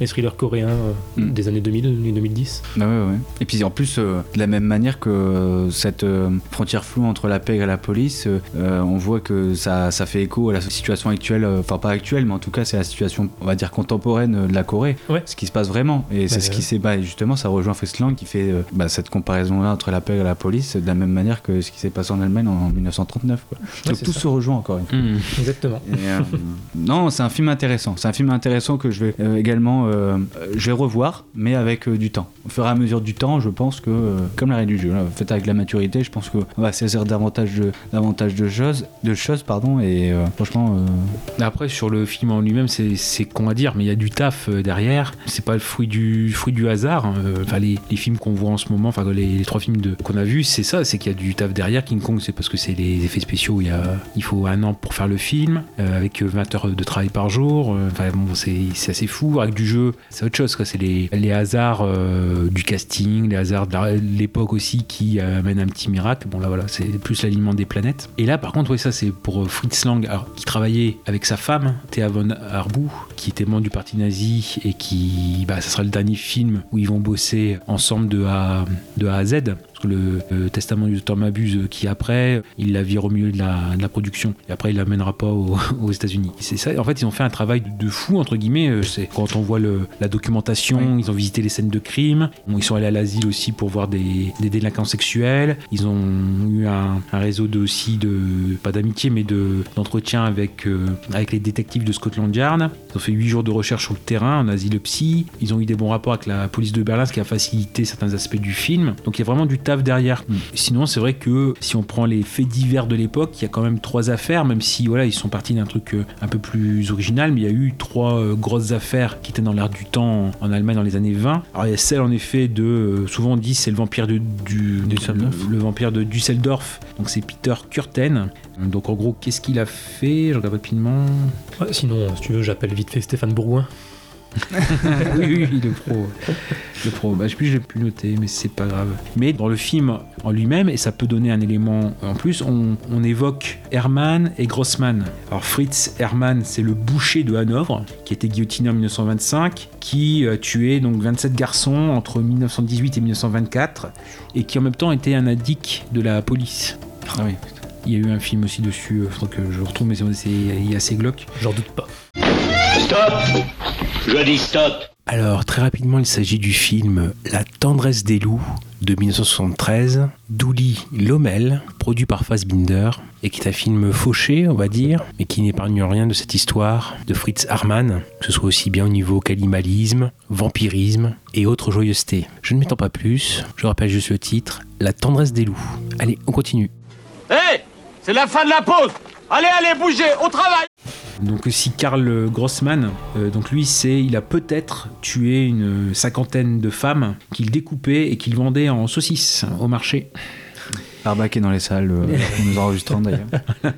[SPEAKER 3] les thrillers coréens euh,
[SPEAKER 4] Mm.
[SPEAKER 3] des années 2000 et 2010.
[SPEAKER 4] Bah ouais, ouais. Et puis en plus, euh, de la même manière que cette euh, frontière floue entre la pègre et la police, euh, on voit que ça, ça fait écho à la situation actuelle, euh, enfin pas actuelle, mais en tout cas c'est la situation, on va dire, contemporaine euh, de la Corée.
[SPEAKER 3] Ouais.
[SPEAKER 4] Ce qui se passe vraiment. Et c'est ce qui s'est. Bah, justement, ça rejoint Festland qui fait euh, bah, cette comparaison-là entre la pègre et la police de la même manière que ce qui s'est passé en Allemagne en 1939. Quoi. Donc tout
[SPEAKER 3] ça.
[SPEAKER 4] se rejoint encore une fois.
[SPEAKER 9] Hmm.
[SPEAKER 3] Exactement.
[SPEAKER 4] Et, euh, <laughs> non, c'est un film intéressant. C'est un film intéressant que je vais euh, également, euh, je vais revoir, mais avec euh, du temps. Au fur et à mesure du temps, je pense que, euh, comme la règle du jeu, là, fait avec la maturité, je pense qu'on va saisir davantage de, choses, de choses, pardon. Et euh, franchement, euh,
[SPEAKER 9] Après, sur le film en lui-même, c'est con à dire, mais il y a du taf euh, derrière. C'est pas le fruit du, fruit du hasard. hein. Enfin, les, films qu'on voit en ce moment, enfin, les, trois films qu'on a vus, c'est ça, c'est qu'il y a du taf derrière. King Kong, c'est parce que c'est les effets spéciaux. Il, faut un an pour faire le film, avec 20 heures de travail par jour. Enfin, bon, c'est assez fou. Avec du jeu, c'est autre chose, quoi. C'est les, les hasards du casting, les hasards de l'époque aussi qui amènent un petit miracle. Bon, là, voilà, c'est plus l'alignement des planètes. Et là, par contre, oui, ça, c'est pour euh, Fritz Lang, qui travaillait avec sa femme, Thea von Arbou, qui était membre du parti nazi et qui, bah, ça sera le dernier film où ils vont bosser ensemble de A à Z. Que le, le testament du docteur Mabuse, euh, qui après, il la vire au milieu de la, de la production. Et après, il l'amènera pas au- <laughs> aux États-unis. C'est ça. En fait, ils ont fait un travail de, de fou, entre guillemets. Euh, C'est quand on voit le, la documentation, ils ont visité les scènes de crime. Bon, ils sont allés à l'asile aussi pour voir des, des délinquants sexuels. Ils ont eu un, un réseau de, aussi de, pas d'amitié, mais de, d'entretien avec, euh, avec les détectives de Scotland Yard. Ils ont fait 8 jours de recherche sur le terrain, en asile psy. Ils ont eu des bons rapports avec la police de Berlin, ce qui a facilité certains aspects du film. Donc il y a vraiment du taf derrière. Sinon, c'est vrai que si on prend les faits divers de l'époque, il y a quand même trois affaires, même si voilà, ils sont partis d'un truc euh, un peu plus original, mais il y a eu trois euh, grosses affaires qui étaient dans l'air du temps en, Allemagne dans les années 20. Alors il y a celle en effet de, euh, souvent on dit c'est le vampire de, du,
[SPEAKER 4] Düsseldorf.
[SPEAKER 9] le, le vampire de Düsseldorf. Donc c'est Peter Kurten. Donc en gros, qu'est-ce qu'il a fait? Je regarde rapidement.
[SPEAKER 3] Ouais, sinon, si tu veux, j'appelle vite fait Stéphane Bourgoin. <laughs>
[SPEAKER 9] oui, oui, le pro. Le pro. Bah, je sais plus, je l'ai plus noté, mais c'est pas grave. Mais dans le film en lui-même, et ça peut donner un élément en plus, on, on évoque Hermann et Grossman. Alors Fritz Hermann, c'est le boucher de Hanovre, qui été guillotiné en 1925, qui a tué donc 27 garçons entre 1918 et 1924, et qui en même temps était un addict de la police.
[SPEAKER 4] Ah oui.
[SPEAKER 9] Il y a eu un film aussi dessus, faudrait que je retrouve, mais c'est- assez glauque.
[SPEAKER 3] J'en doute pas.
[SPEAKER 11] Stop Je dis stop
[SPEAKER 9] Alors, très rapidement, il s'agit du film La tendresse des loups de 1973, d'Uli Lommel, produit par Fassbinder, et qui est un film fauché, on va dire, mais qui n'épargne rien de cette histoire de Fritz Harman, que ce soit aussi bien au niveau cannibalisme, vampirisme et autres joyeusetés. Je ne m'étends pas plus, je rappelle juste le titre, La tendresse des loups. Allez, on continue.
[SPEAKER 11] Hé C'est la fin de la pause Allez, allez, bougez, au travail
[SPEAKER 9] Donc aussi Karl Grossman, euh, donc lui c'est, il a peut-être tué une cinquantaine de femmes qu'il découpait et qu'il vendait en saucisses au marché.
[SPEAKER 4] Arbac est dans les salles, euh, nous enregistrant d'ailleurs. <laughs>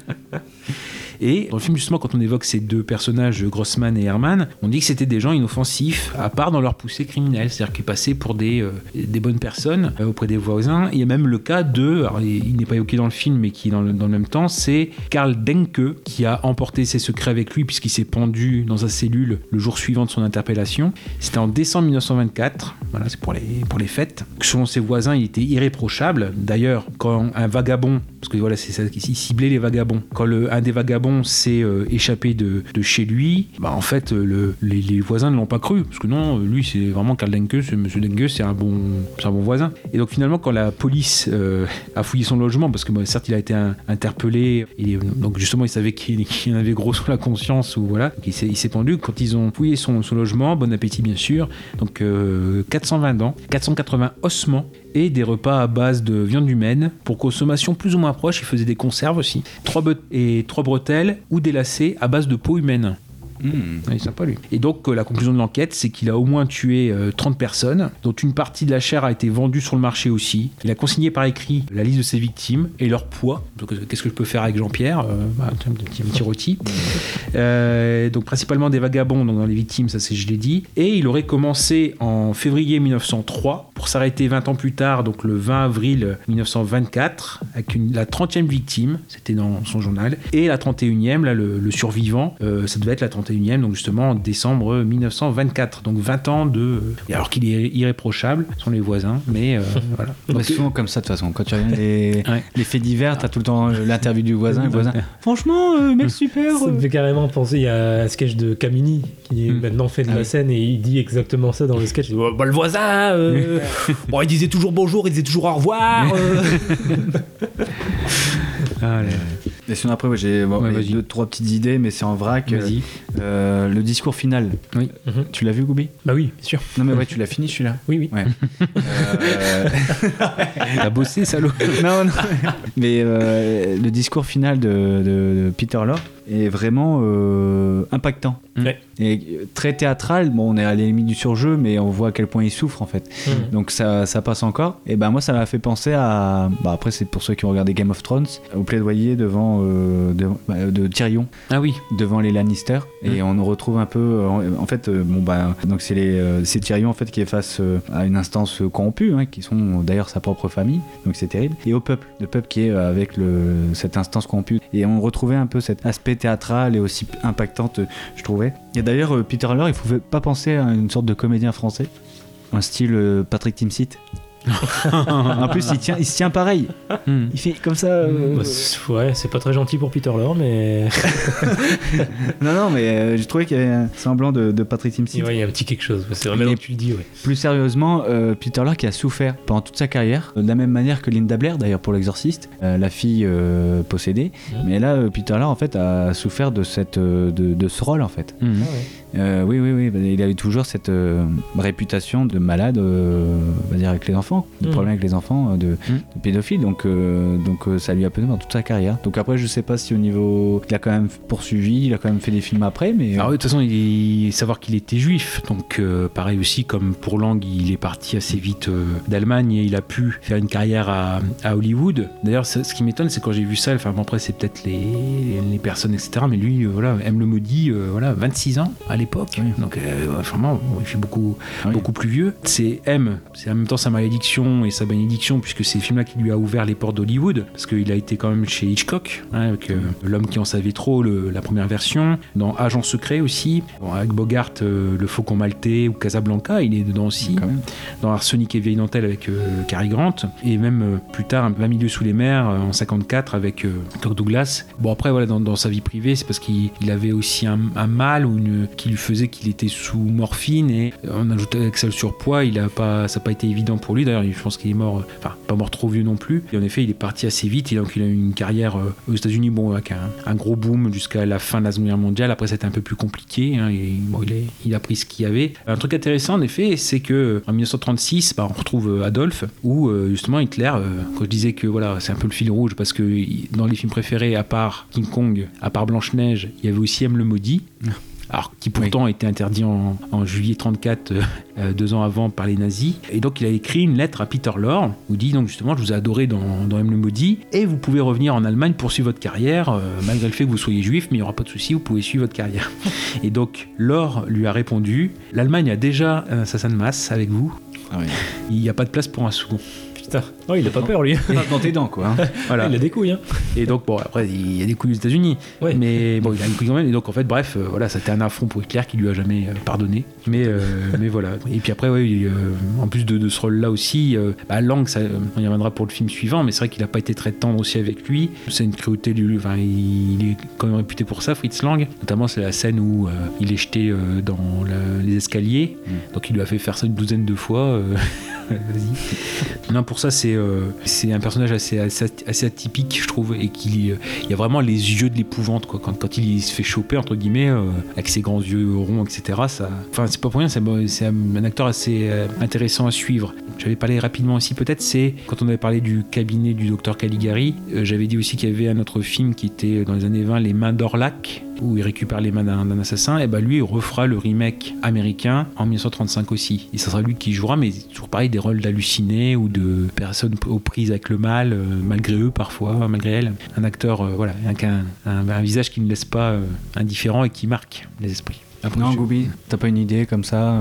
[SPEAKER 9] Et dans le film, justement, quand on évoque ces deux personnages, Grossman et Herman, on dit que c'était des gens inoffensifs, à part dans leur poussée criminelle, c'est-à-dire qu'ils passaient pour des, euh, des bonnes personnes euh, auprès des voisins. Il y a même le cas de, alors il n'est pas évoqué dans le film, mais qui dans le, dans le même temps, c'est Karl Denke, qui a emporté ses secrets avec lui, puisqu'il s'est pendu dans sa cellule le jour suivant de son interpellation. C'était en décembre 1924, voilà, c'est pour les, pour les fêtes. Selon ses voisins, il était irréprochable. D'ailleurs, quand un vagabond, parce que voilà, c'est ça, il ciblait les vagabonds, quand le, un des vagabonds s'est euh, échappé de, chez lui, bah en fait, euh, le, les, voisins ne l'ont pas cru, parce que non, lui, c'est vraiment Karl Denke, ce monsieur Denke, c'est un bon, un bon voisin. Et donc finalement, quand la police euh, a fouillé son logement, parce que bon, certes, il a été interpellé, et euh, donc justement, il savait <laughs> qu'il en avait gros sur la conscience, ou voilà, donc il s'est pendu. Quand ils ont fouillé son, son logement, bon appétit bien sûr, donc euh, 420 dents, 480 ossements, et des repas à base de viande humaine. Pour consommation plus ou moins proche, il faisait des conserves aussi. Trois et trois bretelles ou des lacets à base de peau humaine. Ouais, sympa lui. Et donc euh, la conclusion de l'enquête, c'est qu'il a au moins tué euh, 30 personnes, dont une partie de la chair a été vendue sur le marché aussi. Il a consigné par écrit la liste de ses victimes et leur poids. Donc euh, qu'est-ce que je peux faire avec Jean-Pierre Euh, bah, un petit, un petit rôti. <laughs> Donc principalement des vagabonds donc dans les victimes, ça c'est je l'ai dit. Et il aurait commencé en février 1903 pour s'arrêter 20 ans plus tard, donc le 20 avril 1924, avec une- la 30e victime, c'était dans son journal, et la 31e, là le, le survivant, ça devait être la 31e, donc justement en décembre 1924. Donc 20 ans de... et alors qu'il est irréprochable, ce sont les voisins, mais euh, <laughs> voilà.
[SPEAKER 4] Bah,
[SPEAKER 9] Donc,
[SPEAKER 4] souvent comme ça de toute façon. Quand tu regardes les, <laughs> les faits divers, t'as tout le temps euh, l'interview du voisin. Le voisin. Franchement, euh, mec super.
[SPEAKER 3] Ça me fait carrément penser, il y a un sketch de Camini qui est maintenant fait de la scène et il dit exactement ça dans le sketch. Il dit, Oh, bah, le voisin, euh, <laughs> bon, il disait toujours bonjour, il disait toujours au revoir. euh.
[SPEAKER 4] Et sinon après, ouais, j'ai bon,
[SPEAKER 9] Ouais,
[SPEAKER 4] deux trois petites idées, mais c'est en vrac. euh,
[SPEAKER 9] Vas-y.
[SPEAKER 4] euh, le discours final.
[SPEAKER 9] Oui.
[SPEAKER 4] Tu l'as vu, Goubi?
[SPEAKER 3] Bah oui, bien sûr.
[SPEAKER 4] Non mais ouais, tu l'as fini celui-là.
[SPEAKER 3] Oui, oui.
[SPEAKER 4] Ouais. Euh, <laughs>
[SPEAKER 9] T'as bossé, salaud.
[SPEAKER 4] non, non. Mais euh, le discours final de, de- de Peter Lorre est vraiment euh, impactant.
[SPEAKER 3] Ouais.
[SPEAKER 4] Et très théâtral. Bon, on est à la limite du surjeu, mais on voit à quel point il souffre en fait.
[SPEAKER 3] Mhm.
[SPEAKER 4] Donc ça, ça passe encore. Et ben moi, ça m'a fait penser à. Bah, après, c'est pour ceux qui ont regardé Game of Thrones, au plaidoyer devant euh, de, bah, de Tyrion.
[SPEAKER 9] Ah oui.
[SPEAKER 4] devant les Lannister. Et
[SPEAKER 9] Mm.
[SPEAKER 4] on retrouve un peu en, fait euh, bon bah donc c'est les euh, c'est Tyrion en fait qui est face à une instance corrompue hein, qui sont d'ailleurs sa propre famille. Donc c'est terrible. Et au peuple. Le peuple qui est avec le cette instance corrompue. Et on retrouvait un peu cet aspect théâtral et aussi impactante je trouvais. Et d'ailleurs Peter Lorre il pouvait pas penser à une sorte de comédien français. Un style Patrick Timsit en plus il tient il se tient pareil
[SPEAKER 9] Hmm.
[SPEAKER 4] il fait comme ça euh,
[SPEAKER 3] Bah, c'est- ouais, c'est pas très gentil pour Peter Lorre, mais <laughs>
[SPEAKER 4] non non mais euh, j'ai trouvé qu'il y avait un semblant de, de Patrick Timsit
[SPEAKER 3] Ouais, il y a un petit quelque chose. C'est vraiment que tu le dis, ouais.
[SPEAKER 4] Plus sérieusement, euh, Peter Lorre qui a souffert pendant toute sa carrière, de la même manière que Linda Blair d'ailleurs pour l'exorciste, euh, la fille euh, possédée. Mais là, euh, Peter Lorre en fait a souffert de, cette, euh, de, de ce rôle en fait.
[SPEAKER 9] Mhm.
[SPEAKER 4] Euh, oui, oui, oui, bah, il a eu toujours cette euh, réputation de malade, euh, on va dire avec les enfants, de
[SPEAKER 3] Mhm.
[SPEAKER 4] problème avec les enfants, de, de pédophile. Donc, donc ça lui a pesé pendant toute sa carrière. Donc après, je sais pas si au niveau, il a quand même poursuivi, il a quand même fait des films après, mais
[SPEAKER 9] Alors, de toute façon, il est... savoir qu'il était juif, donc pareil aussi, comme pour Lang, il est parti assez vite d'Allemagne et il a pu faire une carrière à, à Hollywood. D'ailleurs, ce qui m'étonne, c'est quand j'ai vu ça, enfin bon, après, c'est peut-être les, les personnes, etc., mais lui, voilà, M. le maudit, voilà, 26 ans à l'époque. Donc euh, vraiment, bon, il fait beaucoup, beaucoup plus vieux. C'est M, c'est en même temps sa malédiction et sa bénédiction, puisque c'est ce film-là qui lui a ouvert les portes d'Hollywood, parce qu'il a été quand même chez Hitchcock, hein, avec euh, L'homme qui en savait trop, le- la première version, dans Agent secret aussi, Bon, avec Bogart, euh, Le Faucon Maltais ou Casablanca, il est dedans aussi, dans Arsenic et Vieille Dentelle avec euh, Cary Grant, et même plus tard, 20 milieux sous les mers, en 54 avec Kirk Douglas. Bon après voilà, dans, dans sa vie privée, c'est parce qu'il il avait aussi un, un mal ou une, qui lui faisait qu'il était sous morphine et on ajoutait avec ça le surpoids, il a pas, ça n'a pas été évident pour lui. D'ailleurs, je pense qu'il est mort, euh, enfin pas mort trop vieux non plus. Et en effet, il est parti assez vite. Et donc il a eu une carrière euh, aux États-Unis, bon avec un, gros boom jusqu'à la fin de la Seconde Guerre mondiale. Après, c'était un peu plus compliqué. hein, et, bon, il, a pris ce qu'il y avait. Un truc intéressant en effet, c'est que en 1936, bah, on retrouve euh, Adolphe, où euh, justement Hitler, euh, quand je disais que voilà, c'est un peu le fil rouge parce que dans les films préférés, à part King Kong, à part Blanche Neige, il y avait aussi M le maudit. Alors, qui pourtant a été interdit en, en juillet 34, euh, euh, deux ans avant, par les nazis. Et donc, il a écrit une lettre à Peter Lorre où il dit donc justement, je vous ai adoré dans, dans M le maudit, et vous pouvez revenir en Allemagne poursuivre votre carrière, euh, malgré le fait que vous soyez juif, mais il n'y aura pas de souci, vous pouvez suivre votre carrière. <laughs> Et donc, Lorre lui a répondu l'Allemagne a déjà un assassin de masse avec vous. Il n'y a pas de place pour un second.
[SPEAKER 3] Putain, oh, il a pas peur lui.
[SPEAKER 4] Dans tes dents, quoi. hein.
[SPEAKER 9] Voilà. <laughs>
[SPEAKER 3] Il a des couilles. Hein.
[SPEAKER 9] Et donc, bon, après, il y a des couilles aux États-Unis. Mais bon, il a une couille quand même. Et donc, en fait, bref, euh, voilà, c'était un affront pour Hitler qui lui a jamais euh, pardonné. Mais, euh, mais voilà. Et puis après, ouais, il, euh, en plus de, de ce rôle-là aussi, euh, bah, Lang, ça, on y reviendra pour le film suivant, mais c'est vrai qu'il n'a pas été très tendre aussi avec lui. C'est une cruauté du. Enfin, il, est quand même réputé pour ça, Fritz Lang. Notamment, c'est la scène où euh, il est jeté euh, dans la- les escaliers. Donc, il lui a fait faire ça une douzaine de fois. euh, <laughs> Vas-y. Non, pour ça, c'est euh, c'est un personnage assez, assez, atypique, je trouve, et qu'il euh, y a vraiment les yeux de l'épouvante, quoi. Quand, quand il se fait choper, entre guillemets, euh, avec ses grands yeux ronds, etc. Ça, enfin, c'est pas pour rien, c'est un, acteur assez intéressant à suivre. J'avais parlé rapidement aussi, peut-être, c'est quand on avait parlé du cabinet du docteur Caligari, j'avais dit aussi qu'il y avait un autre film qui était dans les années 20, Les Mains d'Orlac, où il récupère les mains d'un assassin, et ben lui il refera le remake américain en 1935 aussi. Et ça sera lui qui jouera, mais toujours pareil, des rôles d'hallucinés ou de personnes aux prises avec le mal, euh, malgré eux parfois, malgré elles. Un acteur, euh, voilà, avec un, visage qui ne laisse pas euh, indifférent et qui marque les esprits. Après,
[SPEAKER 4] Non,
[SPEAKER 9] je-
[SPEAKER 4] t'as pas une idée comme ça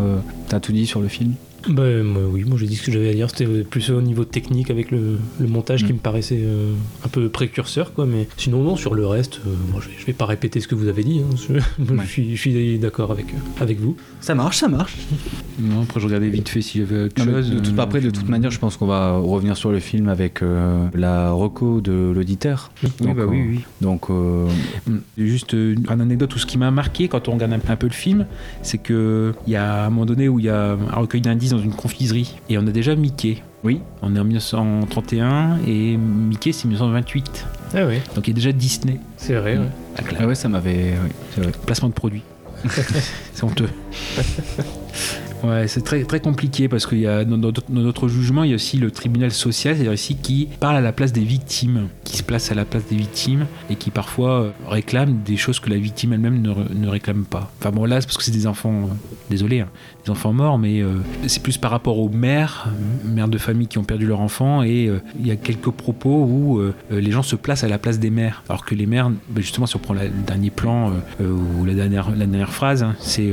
[SPEAKER 4] T'as tout dit sur le film?
[SPEAKER 3] Ben, moi, oui, moi j'ai dit ce que j'avais à dire. C'était plus au niveau technique avec le, le montage qui me paraissait euh, un peu précurseur, quoi. Mais sinon, non, sur le reste, euh, moi, je, vais, je vais pas répéter ce que vous avez dit. hein. Je, <laughs> je suis, je suis d'accord avec, euh, avec vous.
[SPEAKER 4] Ça marche, ça marche.
[SPEAKER 9] Non, après je regardais vite fait s'il y avait autre chose.
[SPEAKER 4] de toute,
[SPEAKER 9] euh,
[SPEAKER 4] après, de toute manière, je pense qu'on va revenir sur le film avec euh, la reco de l'auditeur.
[SPEAKER 9] Oui,
[SPEAKER 4] Donc,
[SPEAKER 9] bah oui,
[SPEAKER 4] euh,
[SPEAKER 9] oui.
[SPEAKER 4] Donc, euh,
[SPEAKER 9] Mm. Juste euh, une anecdote où ce qui m'a marqué quand on regarde un, un peu le film, c'est que il y a un moment donné où il y a un recueil d'indices dans une confiserie et on a déjà Mickey.
[SPEAKER 4] Oui.
[SPEAKER 9] On est en 1931 et Mickey c'est 1928.
[SPEAKER 3] Ah oui.
[SPEAKER 9] Donc il y a déjà Disney.
[SPEAKER 3] C'est vrai, ouais.
[SPEAKER 4] ah ouais, ça m'avait. oui, c'est vrai.
[SPEAKER 9] Placement de produit. <laughs> c'est honteux. Ouais, c'est très, très compliqué parce qu'il y a dans, notre jugement, il y a aussi le tribunal social, c'est-à-dire ici qui parle à la place des victimes, qui se place à la place des victimes et qui parfois euh, réclame des choses que la victime elle-même ne, re- ne réclame pas. Enfin bon, là, c'est parce que c'est des enfants, euh, désolé, hein, des enfants morts, mais euh, c'est plus par rapport aux mères, mères de famille qui ont perdu leur enfant et euh, il y a quelques propos où euh, les gens se placent à la place des mères, alors que les mères, ben, justement, si on prend la- le dernier plan ou la dernière, la dernière phrase, hein, c'est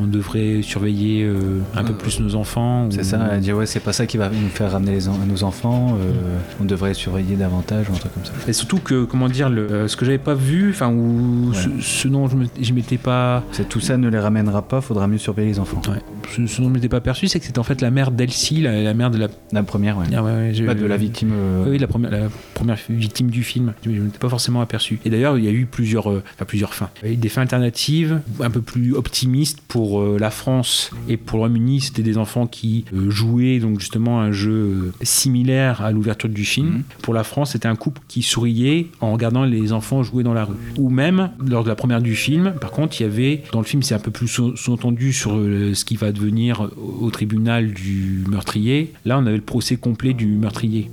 [SPEAKER 9] on devrait surveiller un peu plus nos enfants.
[SPEAKER 4] C'est
[SPEAKER 9] ou-
[SPEAKER 4] ça, elle dit ouais, c'est pas ça qui va nous faire ramener les en- nos enfants, on devrait surveiller davantage ou un truc comme ça.
[SPEAKER 9] Et surtout que, comment dire, le, ce que j'avais pas vu, enfin, ou ce, ce dont je m'étais pas.
[SPEAKER 4] C'est tout ça ne les ramènera pas, faudra mieux surveiller les enfants.
[SPEAKER 9] Ouais. Ce, dont je m'étais pas perçu, c'est que c'était en fait la mère d'Elsie, la, la mère de la.
[SPEAKER 4] La première, ouais.
[SPEAKER 9] Ah ouais, ouais,
[SPEAKER 4] de la victime. euh,
[SPEAKER 9] Oui, la première, la première victime du film. Je ne m'étais pas forcément aperçu. Et d'ailleurs, il y a eu plusieurs, euh, enfin, plusieurs fins. Il y a eu des fins alternatives, un peu plus optimistes pour euh, la France et pour le Royaume-Uni. C'était des enfants qui jouaient donc justement un jeu similaire à l'ouverture du film. Pour la France, c'était un couple qui souriait en regardant les enfants jouer dans la rue. Ou même, lors de la première du film, par contre, il y avait, dans le film, c'est un peu plus sous- sous-entendu sur ce qui va devenir au, tribunal du meurtrier. Là, on avait le procès complet du meurtrier.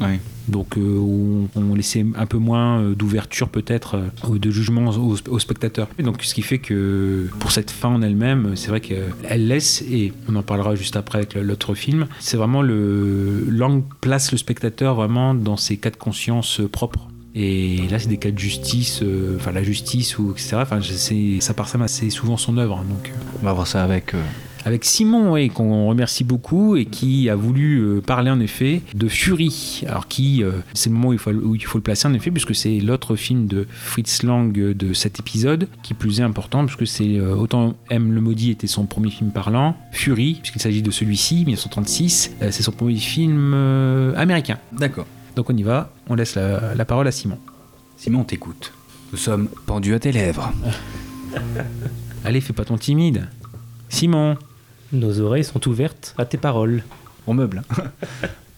[SPEAKER 4] Ouais.
[SPEAKER 9] Donc euh, on, on laissait un peu moins euh, d'ouverture peut-être euh, de jugement aux, aux spectateurs. Et donc ce qui fait que pour cette fin en elle-même, c'est vrai qu'elle laisse, et on en parlera juste après avec l'autre film, c'est vraiment le... Lang place le spectateur vraiment dans ses cas de conscience euh, propres. Et là, c'est des cas de justice, euh, enfin la justice ou etc. Enfin, ça parsème assez souvent son œuvre. hein, donc, euh.
[SPEAKER 4] On va voir ça avec. euh,
[SPEAKER 9] avec Simon, oui, qu'on remercie beaucoup et qui a voulu euh, parler en effet de Fury. Alors qui, euh, c'est le moment où il, faut, où il faut le placer en effet, puisque c'est l'autre film de Fritz Lang de cet épisode, qui plus est important, puisque c'est euh, autant M le maudit était son premier film parlant, Fury, puisqu'il s'agit de celui-ci, 1936, euh, c'est son premier film euh, américain.
[SPEAKER 4] D'accord.
[SPEAKER 9] Donc on y va, on laisse la, la parole à Simon.
[SPEAKER 4] Simon, t'écoute. Nous sommes pendus à tes lèvres. <laughs>
[SPEAKER 9] Allez, fais pas ton timide. Simon.
[SPEAKER 3] Nos oreilles sont ouvertes à tes paroles.
[SPEAKER 4] On meuble. <laughs>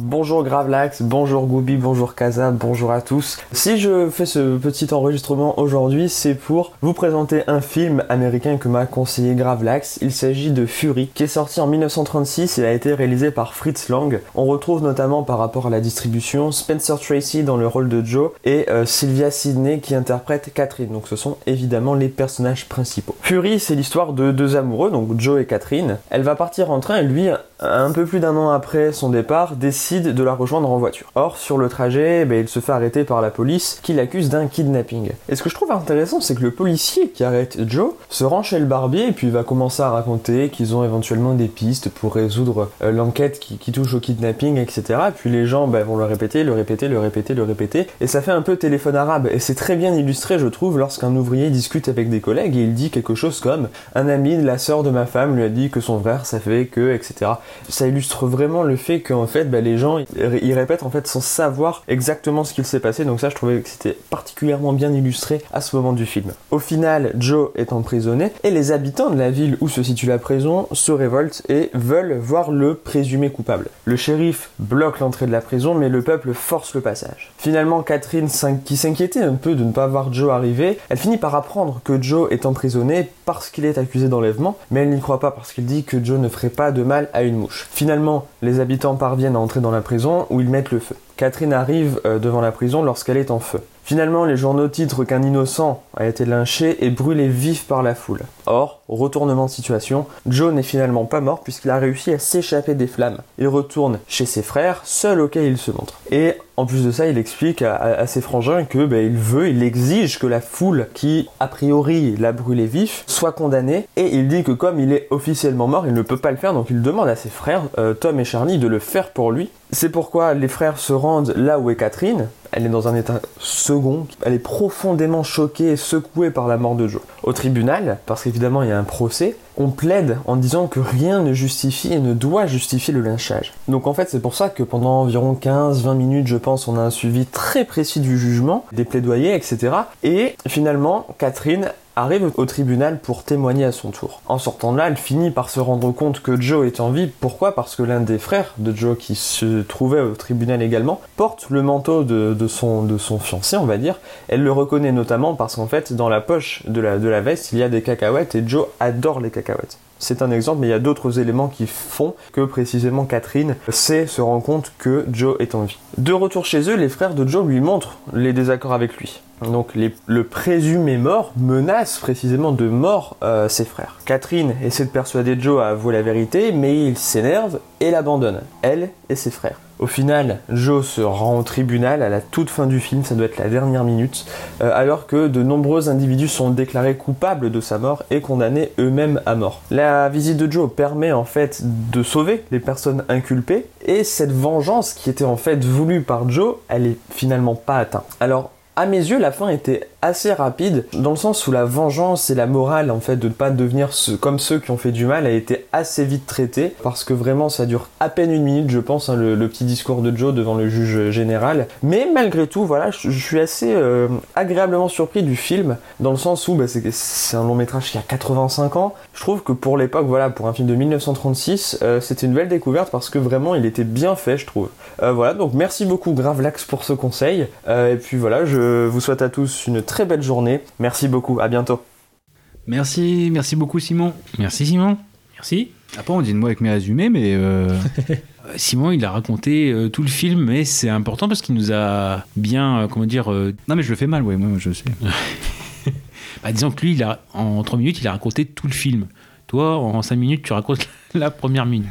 [SPEAKER 12] Bonjour Gravelax, bonjour Goubi, bonjour Kaza, bonjour à tous. Si je fais ce petit enregistrement aujourd'hui, c'est pour vous présenter un film américain que m'a conseillé Gravelax. Il s'agit de Fury, qui est sorti en 1936 et a été réalisé par Fritz Lang. On retrouve notamment par rapport à la distribution Spencer Tracy dans le rôle de Joe et euh, Sylvia Sidney qui interprète Catherine. Donc ce sont évidemment les personnages principaux. Fury, c'est l'histoire de deux amoureux, donc Joe et Catherine. Elle va partir en train et lui, un peu plus d'un an après son départ, décide de la rejoindre en voiture. Or, sur le trajet, ben, il se fait arrêter par la police qui l'accuse d'un kidnapping. Et ce que je trouve intéressant, c'est que le policier qui arrête Joe se rend chez le barbier et puis va commencer à raconter qu'ils ont éventuellement des pistes pour résoudre euh, l'enquête qui, qui touche au kidnapping, etc. Puis les gens ben, vont le répéter, le répéter, le répéter, le répéter. Et ça fait un peu téléphone arabe. Et c'est très bien illustré, je trouve, lorsqu'un ouvrier discute avec des collègues et il dit quelque chose comme un ami de la sœur de ma femme lui a dit que son frère ça fait que, etc. Ça illustre vraiment le fait qu'en fait, ben, les gens ils répètent en fait sans savoir exactement ce qu'il s'est passé. Donc ça, je trouvais que c'était particulièrement bien illustré à ce moment du film. Au final, Joe est emprisonné et les habitants de la ville où se situe la prison se révoltent et veulent voir le présumé coupable. Le shérif bloque l'entrée de la prison, mais le peuple force le passage. Finalement, Catherine, qui s'inquiétait un peu de ne pas voir Joe arriver, elle finit par apprendre que Joe est emprisonné parce qu'il est accusé d'enlèvement, mais elle n'y croit pas parce qu'il dit que Joe ne ferait pas de mal à une Finalement, les habitants parviennent à entrer dans la prison où ils mettent le feu. Catherine arrive euh, devant la prison lorsqu'elle est en feu. Finalement, les journaux titrent qu'un innocent a été lynché et brûlé vif par la foule. Or, retournement de situation, Joe n'est finalement pas mort puisqu'il a réussi à s'échapper des flammes. Il retourne chez ses frères, seul auquel il se montre. Et en plus de ça, il explique à, ses frangins que ben, il veut, il exige que la foule qui, a priori, l'a brûlé vif, soit condamnée. Et il dit que comme il est officiellement mort, il ne peut pas le faire, donc il demande à ses frères, euh, Tom et Charlie, de le faire pour lui. C'est pourquoi les frères se rendent là où est Catherine. Elle est dans un état second. Elle est profondément choquée et secouée par la mort de Joe. Au tribunal, parce qu'évidemment il y a un procès, on plaide en disant que rien ne justifie et ne doit justifier le lynchage. Donc en fait c'est pour ça que pendant environ 15-20 minutes je pense on a un suivi très précis du jugement, des plaidoyers, etc. Et finalement Catherine arrive au tribunal pour témoigner à son tour. En sortant de là, elle finit par se rendre compte que Joe est en vie. Pourquoi? Parce que l'un des frères de Joe, qui se trouvait au tribunal également, porte le manteau de, son, fiancé, on va dire. Elle le reconnaît notamment parce qu'en fait, dans la poche de la veste, il y a des cacahuètes et Joe adore les cacahuètes. C'est un exemple, mais il y a d'autres éléments qui font que précisément Catherine sait, se rend compte que Joe est en vie. De retour chez eux, les frères de Joe lui montrent les désaccords avec lui. Donc le présumé mort menace précisément de mort euh, ses frères. Catherine essaie de persuader Joe à avouer la vérité, mais il s'énerve et l'abandonne, elle et ses frères. Au final, Joe se rend au tribunal à la toute fin du film, ça doit être la dernière minute, euh, alors que de nombreux individus sont déclarés coupables de sa mort et condamnés eux-mêmes à mort. La visite de Joe permet en fait de sauver les personnes inculpées et cette vengeance qui était en fait voulue par Joe, elle est finalement pas atteinte. Alors à mes yeux, la fin était assez rapide, dans le sens où la vengeance et la morale, en fait, de ne pas devenir comme ceux qui ont fait du mal, a été assez vite traitée, parce que vraiment, ça dure à peine une minute, je pense, hein, le, petit discours de Joe devant le juge général. Mais malgré tout, voilà, je, suis assez euh, agréablement surpris du film, dans le sens où bah, c'est un long métrage qui a 85 ans. Je trouve que pour l'époque, voilà, pour un film de 1936, euh, c'était une belle découverte, parce que vraiment, il était bien fait, je trouve. Euh, voilà, donc merci beaucoup Gravelax pour ce conseil. Euh, et puis voilà, je vous souhaite à tous une très belle journée. Merci beaucoup, à bientôt.
[SPEAKER 4] Merci, merci beaucoup Simon.
[SPEAKER 9] Merci Simon.
[SPEAKER 3] Merci.
[SPEAKER 4] Après, on dit de moi avec mes résumés, mais. <laughs> euh,
[SPEAKER 9] Simon, il a raconté euh, tout le film, mais c'est important parce qu'il nous a bien, euh, comment dire. euh,
[SPEAKER 4] Non, mais je le fais mal, oui, moi je sais. <laughs>
[SPEAKER 9] bah, disons que lui, il a, en 3 minutes, il a raconté tout le film. Toi, en 5 minutes, tu racontes <laughs> la première minute.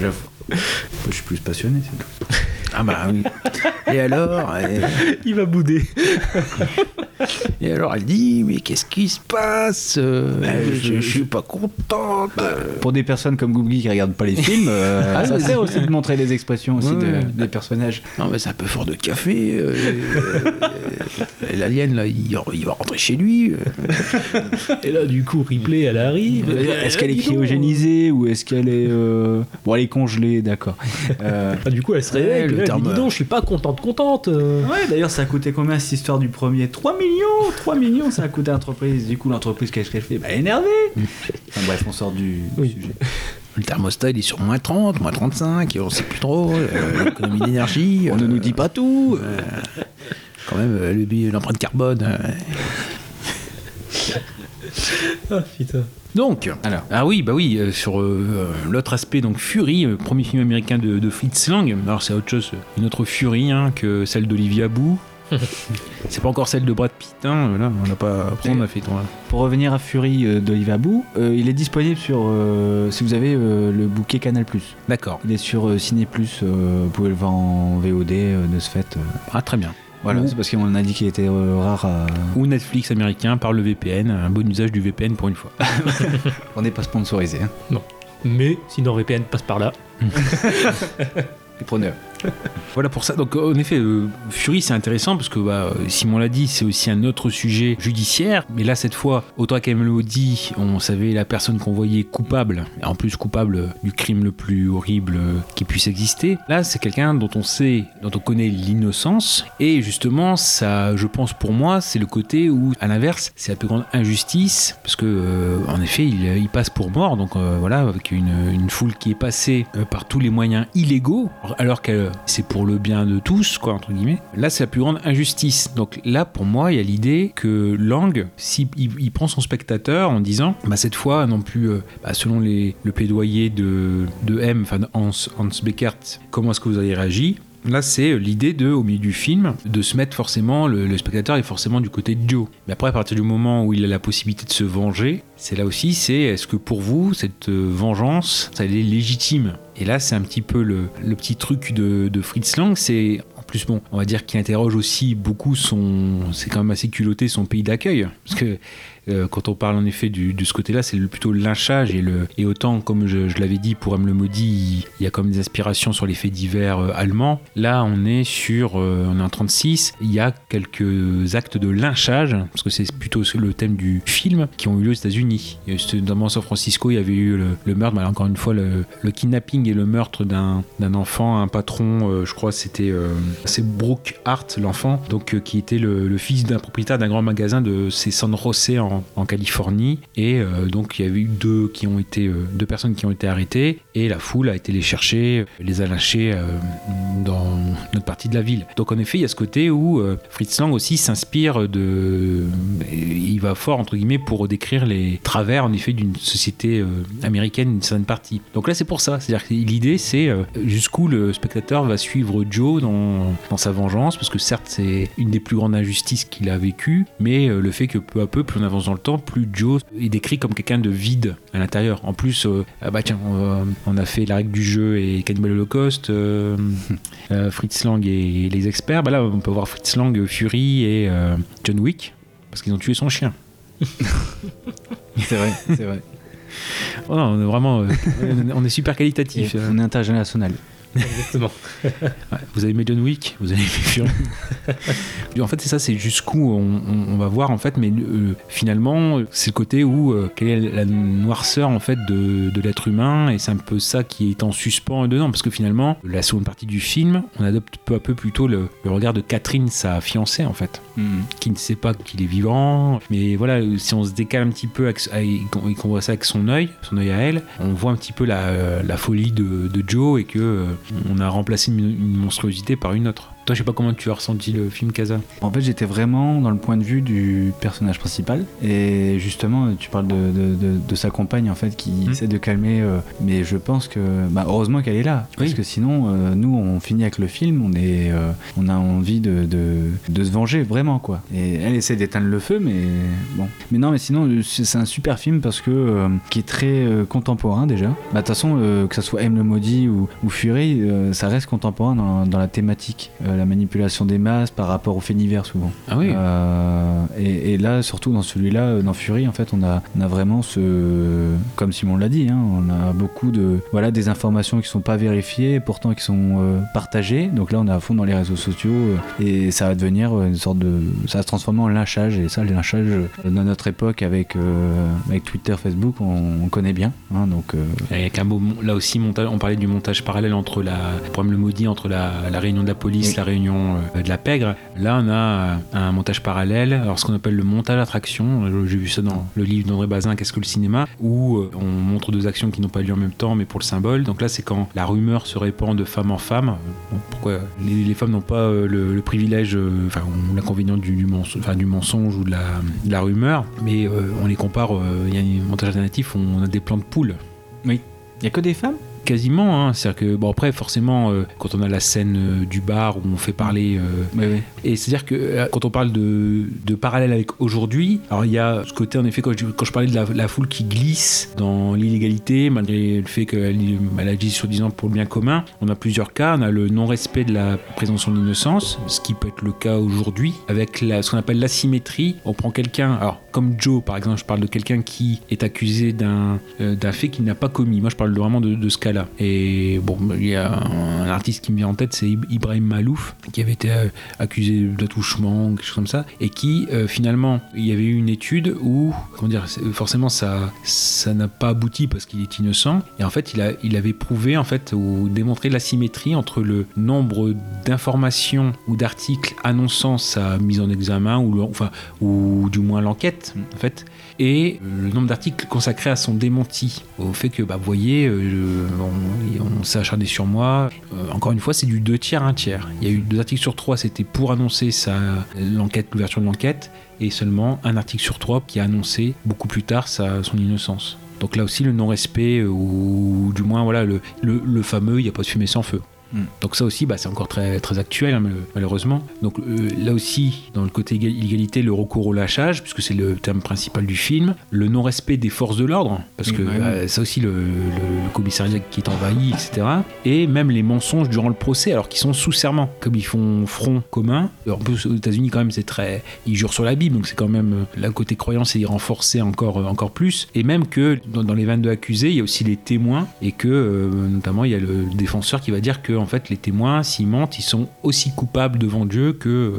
[SPEAKER 4] J'avoue. Je suis plus passionné, c'est tout.
[SPEAKER 9] Ah bah oui. Et alors et,
[SPEAKER 3] Il va bouder.
[SPEAKER 9] et alors elle dit mais qu'est-ce qui se passe Euh, je, je suis pas contente.
[SPEAKER 4] Pour des personnes comme Googly qui regardent pas les films, euh, <laughs>
[SPEAKER 9] Ah,
[SPEAKER 4] ça sert aussi de montrer les expressions aussi de-
[SPEAKER 9] Ouais.
[SPEAKER 4] des personnages.
[SPEAKER 9] Non mais c'est un peu fort de café. euh, euh, euh, L'alien là, il, il va rentrer chez lui. euh.
[SPEAKER 3] Et là, du coup, Ripley, elle arrive.
[SPEAKER 4] Est-ce qu'elle est cryogénisée ou est-ce qu'elle est. euh, Bon, elle est congelée, d'accord. Euh,
[SPEAKER 3] Ah, du coup, elle se réveille.
[SPEAKER 9] Le
[SPEAKER 3] dit, dis donc, je suis pas contente, contente. euh.
[SPEAKER 4] Ouais, d'ailleurs, ça a coûté combien cette histoire du premier? 3 millions 3 millions, ça a coûté à l'entreprise. Du coup, l'entreprise, qu'est-ce qu'elle fait? Bah, énervée Enfin, bref, on sort du
[SPEAKER 3] Oui.
[SPEAKER 4] sujet.
[SPEAKER 9] Le thermostat il est sur moins 30, moins 35, et on sait plus trop. euh, L'économie d'énergie.
[SPEAKER 4] On ne nous dit pas tout
[SPEAKER 9] euh, quand même, euh, le- l'empreinte carbone. euh.
[SPEAKER 3] Ah, putain.
[SPEAKER 9] Donc,
[SPEAKER 4] Alors.
[SPEAKER 9] ah oui, bah oui, euh, sur euh, euh, l'autre aspect, donc Fury, euh, premier film américain de, de Fritz Lang. Alors c'est autre chose, une autre Fury hein, que celle d'Olivia Abou. <laughs> c'est pas encore celle de Brad Pitt, hein, là, on n'a pas. Après, on a fait.
[SPEAKER 4] Pour revenir à Fury euh, d'Olivier Abou, euh, il est disponible sur. euh, si vous avez le bouquet Canal.
[SPEAKER 9] D'accord.
[SPEAKER 4] Il est sur Ciné Plus, vous pouvez le voir en VOD de ce fait.
[SPEAKER 9] Ah, très bien.
[SPEAKER 4] Voilà, c'est parce qu'on a dit qu'il était euh, rare à.
[SPEAKER 9] Ou Netflix américain par le VPN, un bon usage du VPN pour une fois. <laughs>
[SPEAKER 4] On n'est pas sponsorisé. Hein.
[SPEAKER 3] Mais si NordVPN passe par là. <laughs>
[SPEAKER 4] Les preneurs. <laughs>
[SPEAKER 9] Voilà pour ça. Donc en effet, euh, Fury c'est intéressant parce que bah, Simon l'a dit, c'est aussi un autre sujet judiciaire. Mais là cette fois, autant qu'elle me l'a dit, on savait la personne qu'on voyait coupable, en plus coupable du crime le plus horrible euh, qui puisse exister. Là c'est quelqu'un dont on sait, dont on connaît l'innocence. Et justement, ça, je pense pour moi, c'est le côté où, à l'inverse, c'est la plus grande injustice parce que euh, en effet, il, passe pour mort. Donc euh, voilà, avec une, foule qui est passée euh, par tous les moyens illégaux, alors c'est pour le bien de tous, quoi, entre guillemets. Là, c'est la plus grande injustice. Donc là, pour moi, il y a l'idée que Lang, si il, prend son spectateur en disant, bah cette fois, non plus, euh, bah, selon les, le plaidoyer de, de M, Hans, Hans Beckert, comment est-ce que vous avez réagi Là, c'est l'idée de, au milieu du film, de se mettre forcément, le, spectateur est forcément du côté de Joe. Mais après, à partir du moment où il a la possibilité de se venger, c'est là aussi, c'est est-ce que pour vous, cette euh, vengeance, elle est légitime? Et là, c'est un petit peu le, le petit truc de, de Fritz Lang, c'est en plus, bon, on va dire qu'il interroge aussi beaucoup son. C'est quand même assez culotté son pays d'accueil. Parce que euh, quand on parle en effet de ce côté-là, c'est plutôt le lynchage et, autant, comme je, l'avais dit pour M. le Maudit, il y a comme des aspirations sur les faits divers euh, allemands. Là, on est sur. euh, on est en 36. Il y a quelques actes de lynchage, parce que c'est plutôt le thème du film, qui ont eu lieu aux États-Unis. Notamment San Francisco, il y avait eu le, meurtre, bah, encore une fois, le, kidnapping et le meurtre d'un enfant, un patron, euh, je crois c'était c'est Brooke Hart, l'enfant, donc qui était le, fils d'un propriétaire d'un grand magasin de San José en, en Californie. Et euh, donc il y avait eu deux qui ont été euh, deux personnes qui ont été arrêtées et la foule a été les chercher, les a lâchés euh, dans notre partie de la ville. Donc en effet, il y a ce côté où euh, Fritz Lang aussi s'inspire de il va fort entre guillemets pour décrire les travers en effet d'une société euh, américaine d'une certaine partie. Donc là c'est pour ça, c'est-à-dire que l'idée c'est euh, jusqu'où le spectateur va suivre Joe dans, dans sa vengeance parce que certes c'est une des plus grandes injustices qu'il a vécues, mais euh, le fait que peu à peu plus on avance dans le temps, plus Joe est décrit comme quelqu'un de vide à l'intérieur. En plus, euh, ah bah tiens, on, va- on a fait la règle du jeu et Cannibal Holocaust, euh, <laughs> euh, Fritz Lang et les experts. Bah là on peut voir Fritz Lang, Fury et euh, John Wick parce qu'ils ont tué son chien. <laughs>
[SPEAKER 4] C'est vrai, c'est vrai.
[SPEAKER 9] Oh non, on est vraiment, euh, <laughs> on est super qualitatif.
[SPEAKER 4] Et on est international.
[SPEAKER 3] Exactement. <laughs>
[SPEAKER 9] Ouais, vous avez aimé John Wick, vous avez aimé Fury. <laughs> en fait, c'est ça, c'est jusqu'où on, on- on va voir en fait, mais euh, finalement, c'est le côté où euh, quelle est la noirceur en fait de, de l'être humain, et c'est un peu ça qui est en suspens dedans, parce que finalement, la seconde partie du film, on adopte peu à peu plutôt le, le regard de Catherine, sa fiancée en fait, qui ne sait pas qu'il est vivant, mais voilà, si on se décale un petit peu avec- et qu'on voit ça avec son œil, son œil à elle, on voit un petit peu la, la folie de, de Joe et que euh, on a remplacé une, monstruosité par une autre. Toi, je sais pas comment tu as ressenti le film Casa.
[SPEAKER 4] En fait, j'étais vraiment dans le point de vue du personnage principal. Et justement, tu parles de, de- de- de sa compagne, en fait, qui
[SPEAKER 9] Hmm.
[SPEAKER 4] essaie de calmer. euh, mais je pense que, bah, heureusement qu'elle est là. Parce que sinon, euh, nous, on finit avec le film, on, est, euh, on a envie de, de, de se venger, vraiment, quoi. Et elle essaie d'éteindre le feu, mais bon. Mais non, mais sinon, c'est un super film parce que, qui est très contemporain, déjà. Bah, De toute façon, que ça soit M le Maudit ou, ou Fury, ça reste contemporain dans, dans la thématique. La manipulation des masses par rapport au fait divers, souvent.
[SPEAKER 9] Ah oui.
[SPEAKER 4] Euh, et, et là, surtout dans celui-là, euh, dans Fury, en fait, on a, on a vraiment ce. Comme Simon l'a dit, hein, on a beaucoup de. Voilà, des informations qui sont pas vérifiées, et pourtant qui sont euh, partagées. Donc là, on est à fond dans les réseaux sociaux euh, et ça va devenir une sorte de. Ça va se transformer en lynchage. Et ça, le lynchage, dans notre époque, avec, avec Twitter, Facebook, on, on connaît bien. hein, donc.
[SPEAKER 9] Avec un mot, là aussi, montage, on parlait du montage parallèle entre la, problème le maudit, entre la, la réunion de la police,
[SPEAKER 4] Oui.
[SPEAKER 9] la réunion euh, de la pègre. Là, on a euh, un montage parallèle, alors ce qu'on appelle le montage attraction. Euh, J'ai vu ça dans le livre d'André Bazin, Qu'est-ce que le cinéma, où on montre deux actions qui n'ont pas lieu en même temps, mais pour le symbole. Donc là, c'est quand la rumeur se répand de femme en femme. Pourquoi les, femmes n'ont pas le, privilège, enfin, l'inconvénient du, mensonge, ou de la, rumeur, mais on les compare. Il y a un montage alternatif, où on a des plans de poules.
[SPEAKER 4] Oui. Il y a que des femmes?
[SPEAKER 9] Quasiment, hein. c'est-à-dire que bon après forcément euh, quand on a la scène euh, du bar où on fait parler euh, et c'est-à-dire que quand on parle de, de parallèle avec aujourd'hui, alors il y a ce côté en effet quand je, quand je parlais de la, la foule qui glisse dans l'illégalité malgré le fait qu'elle elle agit soi-disant pour le bien commun, on a plusieurs cas, on a le non-respect de la présomption d'innocence, ce qui peut être le cas aujourd'hui avec la, ce qu'on appelle l'asymétrie, on prend quelqu'un, alors comme Joe par exemple, je parle de quelqu'un qui est accusé d'un euh, fait qu'il n'a pas commis, moi je parle vraiment de, de ce cas-là. Et bon il y a un, artiste qui me vient en tête c'est Ib- Ibrahim Malouf qui avait été euh, accusé d'attouchement quelque chose comme ça et qui euh, finalement il y avait eu une étude où comment dire forcément ça ça n'a pas abouti parce qu'il est innocent. Et en fait il a il avait prouvé en fait ou démontré la symétrie entre le nombre d'informations ou d'articles annonçant sa mise en examen ou enfin ou du moins l'enquête en fait. Et euh, le nombre d'articles consacrés à son démenti au fait que bah vous voyez euh, on, s'est acharné sur moi. Euh, encore une fois c'est du deux tiers un tiers. Il y a eu deux articles sur trois c'était pour annoncer l'enquête l'ouverture de l'enquête et seulement un article sur trois qui a annoncé beaucoup plus tard sa, son innocence. Donc là aussi le non-respect ou du moins voilà le, le, le fameux il n'y a pas de fumée sans feu
[SPEAKER 4] Mm.
[SPEAKER 9] donc ça aussi, bah, c'est encore très, très actuel, hein, mal- malheureusement. Donc euh, là aussi, dans le côté éga- illégalité, le recours au lâchage, puisque c'est le thème principal du film, le non-respect des forces de l'ordre, parce que
[SPEAKER 4] ouais, ouais.
[SPEAKER 9] euh, ça aussi, le, le- le commissariat qui est envahi, etc. Et même les mensonges durant le procès, alors qu'ils sont sous serment, comme ils font front commun. En plus, aux États-Unis, quand même, c'est très. Ils jurent sur la Bible, donc c'est quand même. euh, Le côté croyance est renforcé encore, euh, encore plus. Et même que dans, dans les 22 accusés, il y a aussi les témoins, et que euh, notamment, il y a le défenseur qui va dire que, en fait, les témoins, s'ils mentent, ils sont aussi coupables devant Dieu que euh,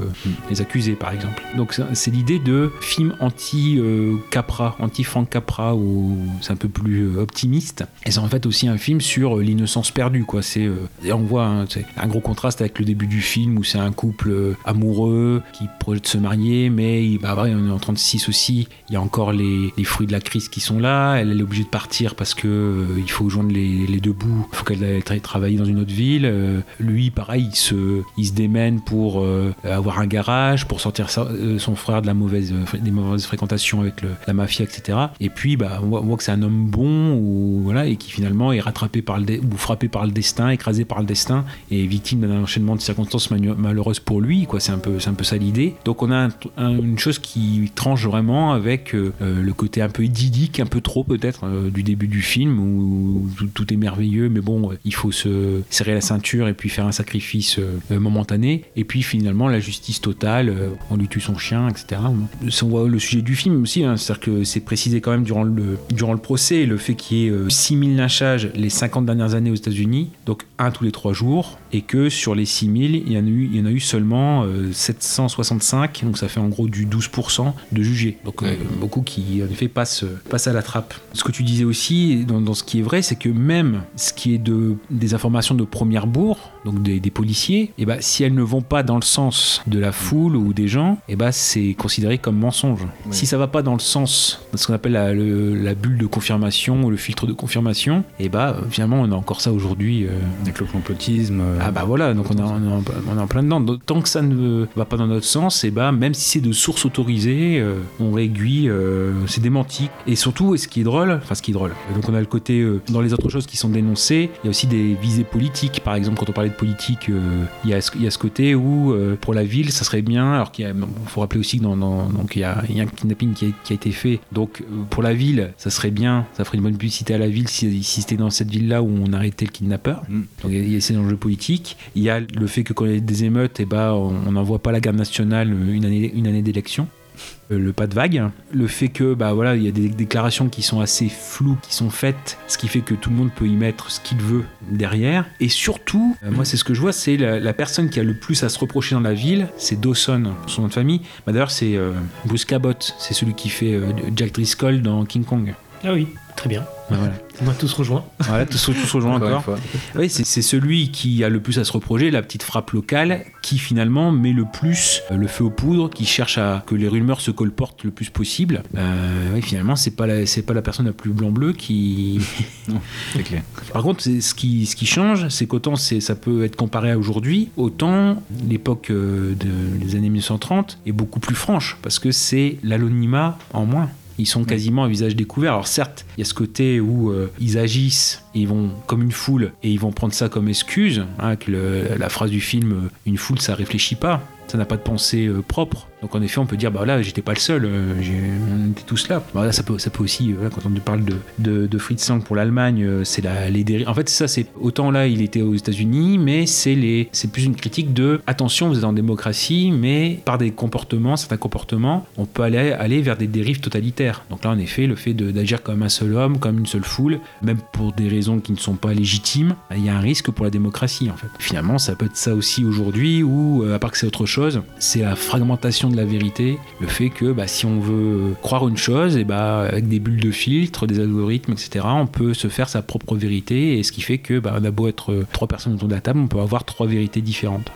[SPEAKER 9] les accusés, par exemple. Donc, c'est- l'idée de film anti-Capra, anti-Frank Capra, où c'est un peu plus euh, optimiste. Et c'est en fait aussi un film sur euh, l'innocence perdue, quoi. C'est, euh, on voit hein, un gros contraste avec le début du film où c'est un couple euh, amoureux qui projette de se marier, mais il, bah, on est en 36 aussi. Il y a encore les, fruits de la crise qui sont là. Elle, est obligée de partir parce que euh, il faut joindre les, les deux bouts. Il faut qu'elle aille tra- travailler dans une autre ville. Euh, lui, pareil, il se, il se démène pour euh, avoir un garage, pour sortir euh, son frère de la mauvaise, des mauvaises fréquentations avec la mafia, etc. Et puis, bah, on voit, que c'est un homme bon, voilà, et qui finalement est rattrapé par le ou frappé par le destin, écrasé par le destin, et victime d'un enchaînement de circonstances malheureuses pour lui. Quoi, c'est un peu, un peu ça l'idée. Donc, on a un- un- une chose qui tranche vraiment avec le côté un peu idyllique, un peu trop peut-être du début du film où, tout, tout est merveilleux, mais bon, il faut se serrer la ceinture et puis faire un sacrifice euh, euh, momentané. Et puis finalement, la justice totale, euh, on lui tue son chien, etc. On voit le sujet du film aussi, hein, c'est-à-dire que c'est précisé quand même durant le, durant le procès, le fait qu'il y ait euh, 6000 lynchages les 50 dernières années aux États-Unis, donc un tous les trois jours, et que sur les 6000, il y en a eu, il y en a eu seulement euh, 765, donc ça fait en gros du 12% de jugés. Donc euh, beaucoup qui en effet passent, passent à la trappe. Ce que tu disais aussi, dans, dans ce qui est vrai, c'est que même ce qui est de, des informations de première bourre, donc des, des policiers, et bah, si elles ne vont pas dans le sens de la foule ou des gens, et bah, c'est considéré comme mensonge. Si ça va pas dans le sens de ce qu'on appelle la, le- la bulle de confirmation ou le filtre de confirmation, et bah, euh, finalement, on a encore ça aujourd'hui. euh,
[SPEAKER 4] Avec le complotisme. euh,
[SPEAKER 9] ah bah voilà, donc on est, en- on est en, plein dedans. Donc, Tant que ça ne va pas dans notre sens, et bah même si c'est de sources autorisées, euh, on réaiguille, c'est démenti. Et surtout, et ce qui est drôle, enfin ce qui est drôle, donc on a le côté, dans les autres choses qui sont dénoncées, il y a aussi des visées politiques. Par exemple, quand on parlait de politique, euh, il y, a ce- il y a ce côté où euh, pour la ville, ça serait bien, alors qu'il faut rappeler aussi que dans, dans- donc il y, a, il y a un kidnapping qui a, qui a été fait. Donc euh, pour la ville, ça serait bien, ça ferait une bonne publicité à la ville si, si c'était dans cette ville-là où on arrêtait le kidnappeur.
[SPEAKER 4] Mm.
[SPEAKER 9] Donc il y a ces enjeux politiques. Il y a le fait que quand il y a des émeutes, et bah, on n'envoie pas la garde nationale une année, une année d'élection. Euh, Le pas de vague, le fait que bah voilà il y a des déclarations qui sont assez floues qui sont faites, ce qui fait que tout le monde peut y mettre ce qu'il veut derrière. Et surtout, euh, moi c'est ce que je vois, c'est la, personne qui a le plus à se reprocher dans la ville, c'est Dawson, son nom de famille. Bah, D'ailleurs c'est euh, Bruce Cabot, c'est celui qui fait Jack Driscoll dans King Kong.
[SPEAKER 3] Ah oui, très bien.
[SPEAKER 9] Voilà.
[SPEAKER 3] On a tous rejoint.
[SPEAKER 9] Voilà, tous,
[SPEAKER 4] Encore.
[SPEAKER 9] Oui, c'est celui qui a le plus à se reprocher, la petite frappe locale, qui finalement met le plus euh, le feu aux poudres, qui cherche à que les rumeurs se colportent le plus possible. Euh, oui, finalement, c'est pas la, c'est pas la personne la plus blanc-bleu qui. <laughs>
[SPEAKER 4] Non, c'est clair.
[SPEAKER 9] Par contre, c'est- ce qui, ce qui change, c'est qu'autant c'est- ça peut être comparé à aujourd'hui, autant l'époque euh, de- des années 1930 est beaucoup plus franche, parce que c'est l'anonymat en moins. Ils sont quasiment à visage découvert. Alors certes, il y a ce côté où euh, ils agissent, et ils vont comme une foule, et ils vont prendre ça comme excuse, hein, avec le- la phrase du film euh, « une foule, ça réfléchit pas ». Ça n'a pas de pensée euh, propre. Donc en effet, on peut dire, bah là, j'étais pas le seul, euh, on était tous là. Bah, là, ça peut, ça peut aussi, euh, quand on parle de, de, de Fritz Lang pour l'Allemagne, euh, c'est la, les dérives. En fait, ça, c'est autant là, il était aux États-Unis, mais c'est plus une critique de attention, vous êtes en démocratie, mais par des comportements, certains comportements, on peut aller, aller vers des dérives totalitaires. Donc là, en effet, le fait d'agir comme un seul homme, comme une seule foule, même pour des raisons qui ne sont pas légitimes, bah, il y a un risque pour la démocratie, en fait. Finalement, ça peut être ça aussi aujourd'hui, euh, à part que c'est autre chose, c'est la fragmentation de la vérité, le fait que bah, si on veut croire une chose, et bah, avec des bulles de filtre, des algorithmes, etc., on peut se faire sa propre vérité, et ce qui fait que bah, on a beau être euh, trois personnes autour de la table, on peut avoir trois vérités différentes.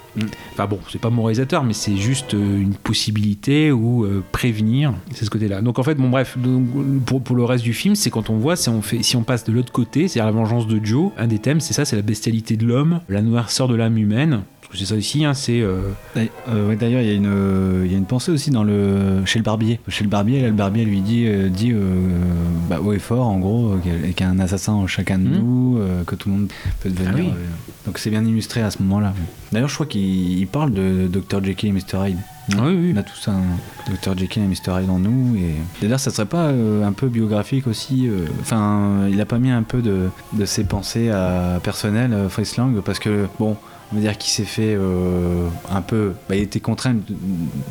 [SPEAKER 9] Enfin bon, c'est pas moralisateur, mais c'est juste euh, une possibilité ou euh, prévenir, c'est ce côté-là. Donc en fait, bon bref, donc, pour, pour le reste du film, c'est quand on voit, on fait, si on passe de l'autre côté, c'est-à-dire la vengeance de Joe, un des thèmes, c'est ça, c'est la bestialité de l'homme, la noirceur de l'âme humaine. Que c'est ça aussi, hein, c'est... euh,
[SPEAKER 4] D'ailleurs, euh, ouais, D'ailleurs, il y, a une, euh, il y a une pensée aussi dans le, chez le barbier. Chez le barbier, là, le barbier lui dit, dit bah, haut et fort, en gros, qu'il y a un assassin en chacun de
[SPEAKER 9] Mhm.
[SPEAKER 4] nous, que tout le monde peut devenir.
[SPEAKER 9] Ah oui.
[SPEAKER 4] donc c'est bien illustré à ce moment-là. D'ailleurs, je crois qu'il il parle de Dr. Jekyll et Mr. Hyde.
[SPEAKER 9] Oui, oui.
[SPEAKER 4] On a tous un Dr. Jekyll et Mr. Hyde en nous. Et... D'ailleurs, ça serait pas euh, un peu biographique aussi euh, Enfin, il a pas mis un peu de, de ses pensées à, personnelles, Fritz Lang, parce que, bon, on va dire qu'il s'est fait euh, un peu. bah, il était contraint de,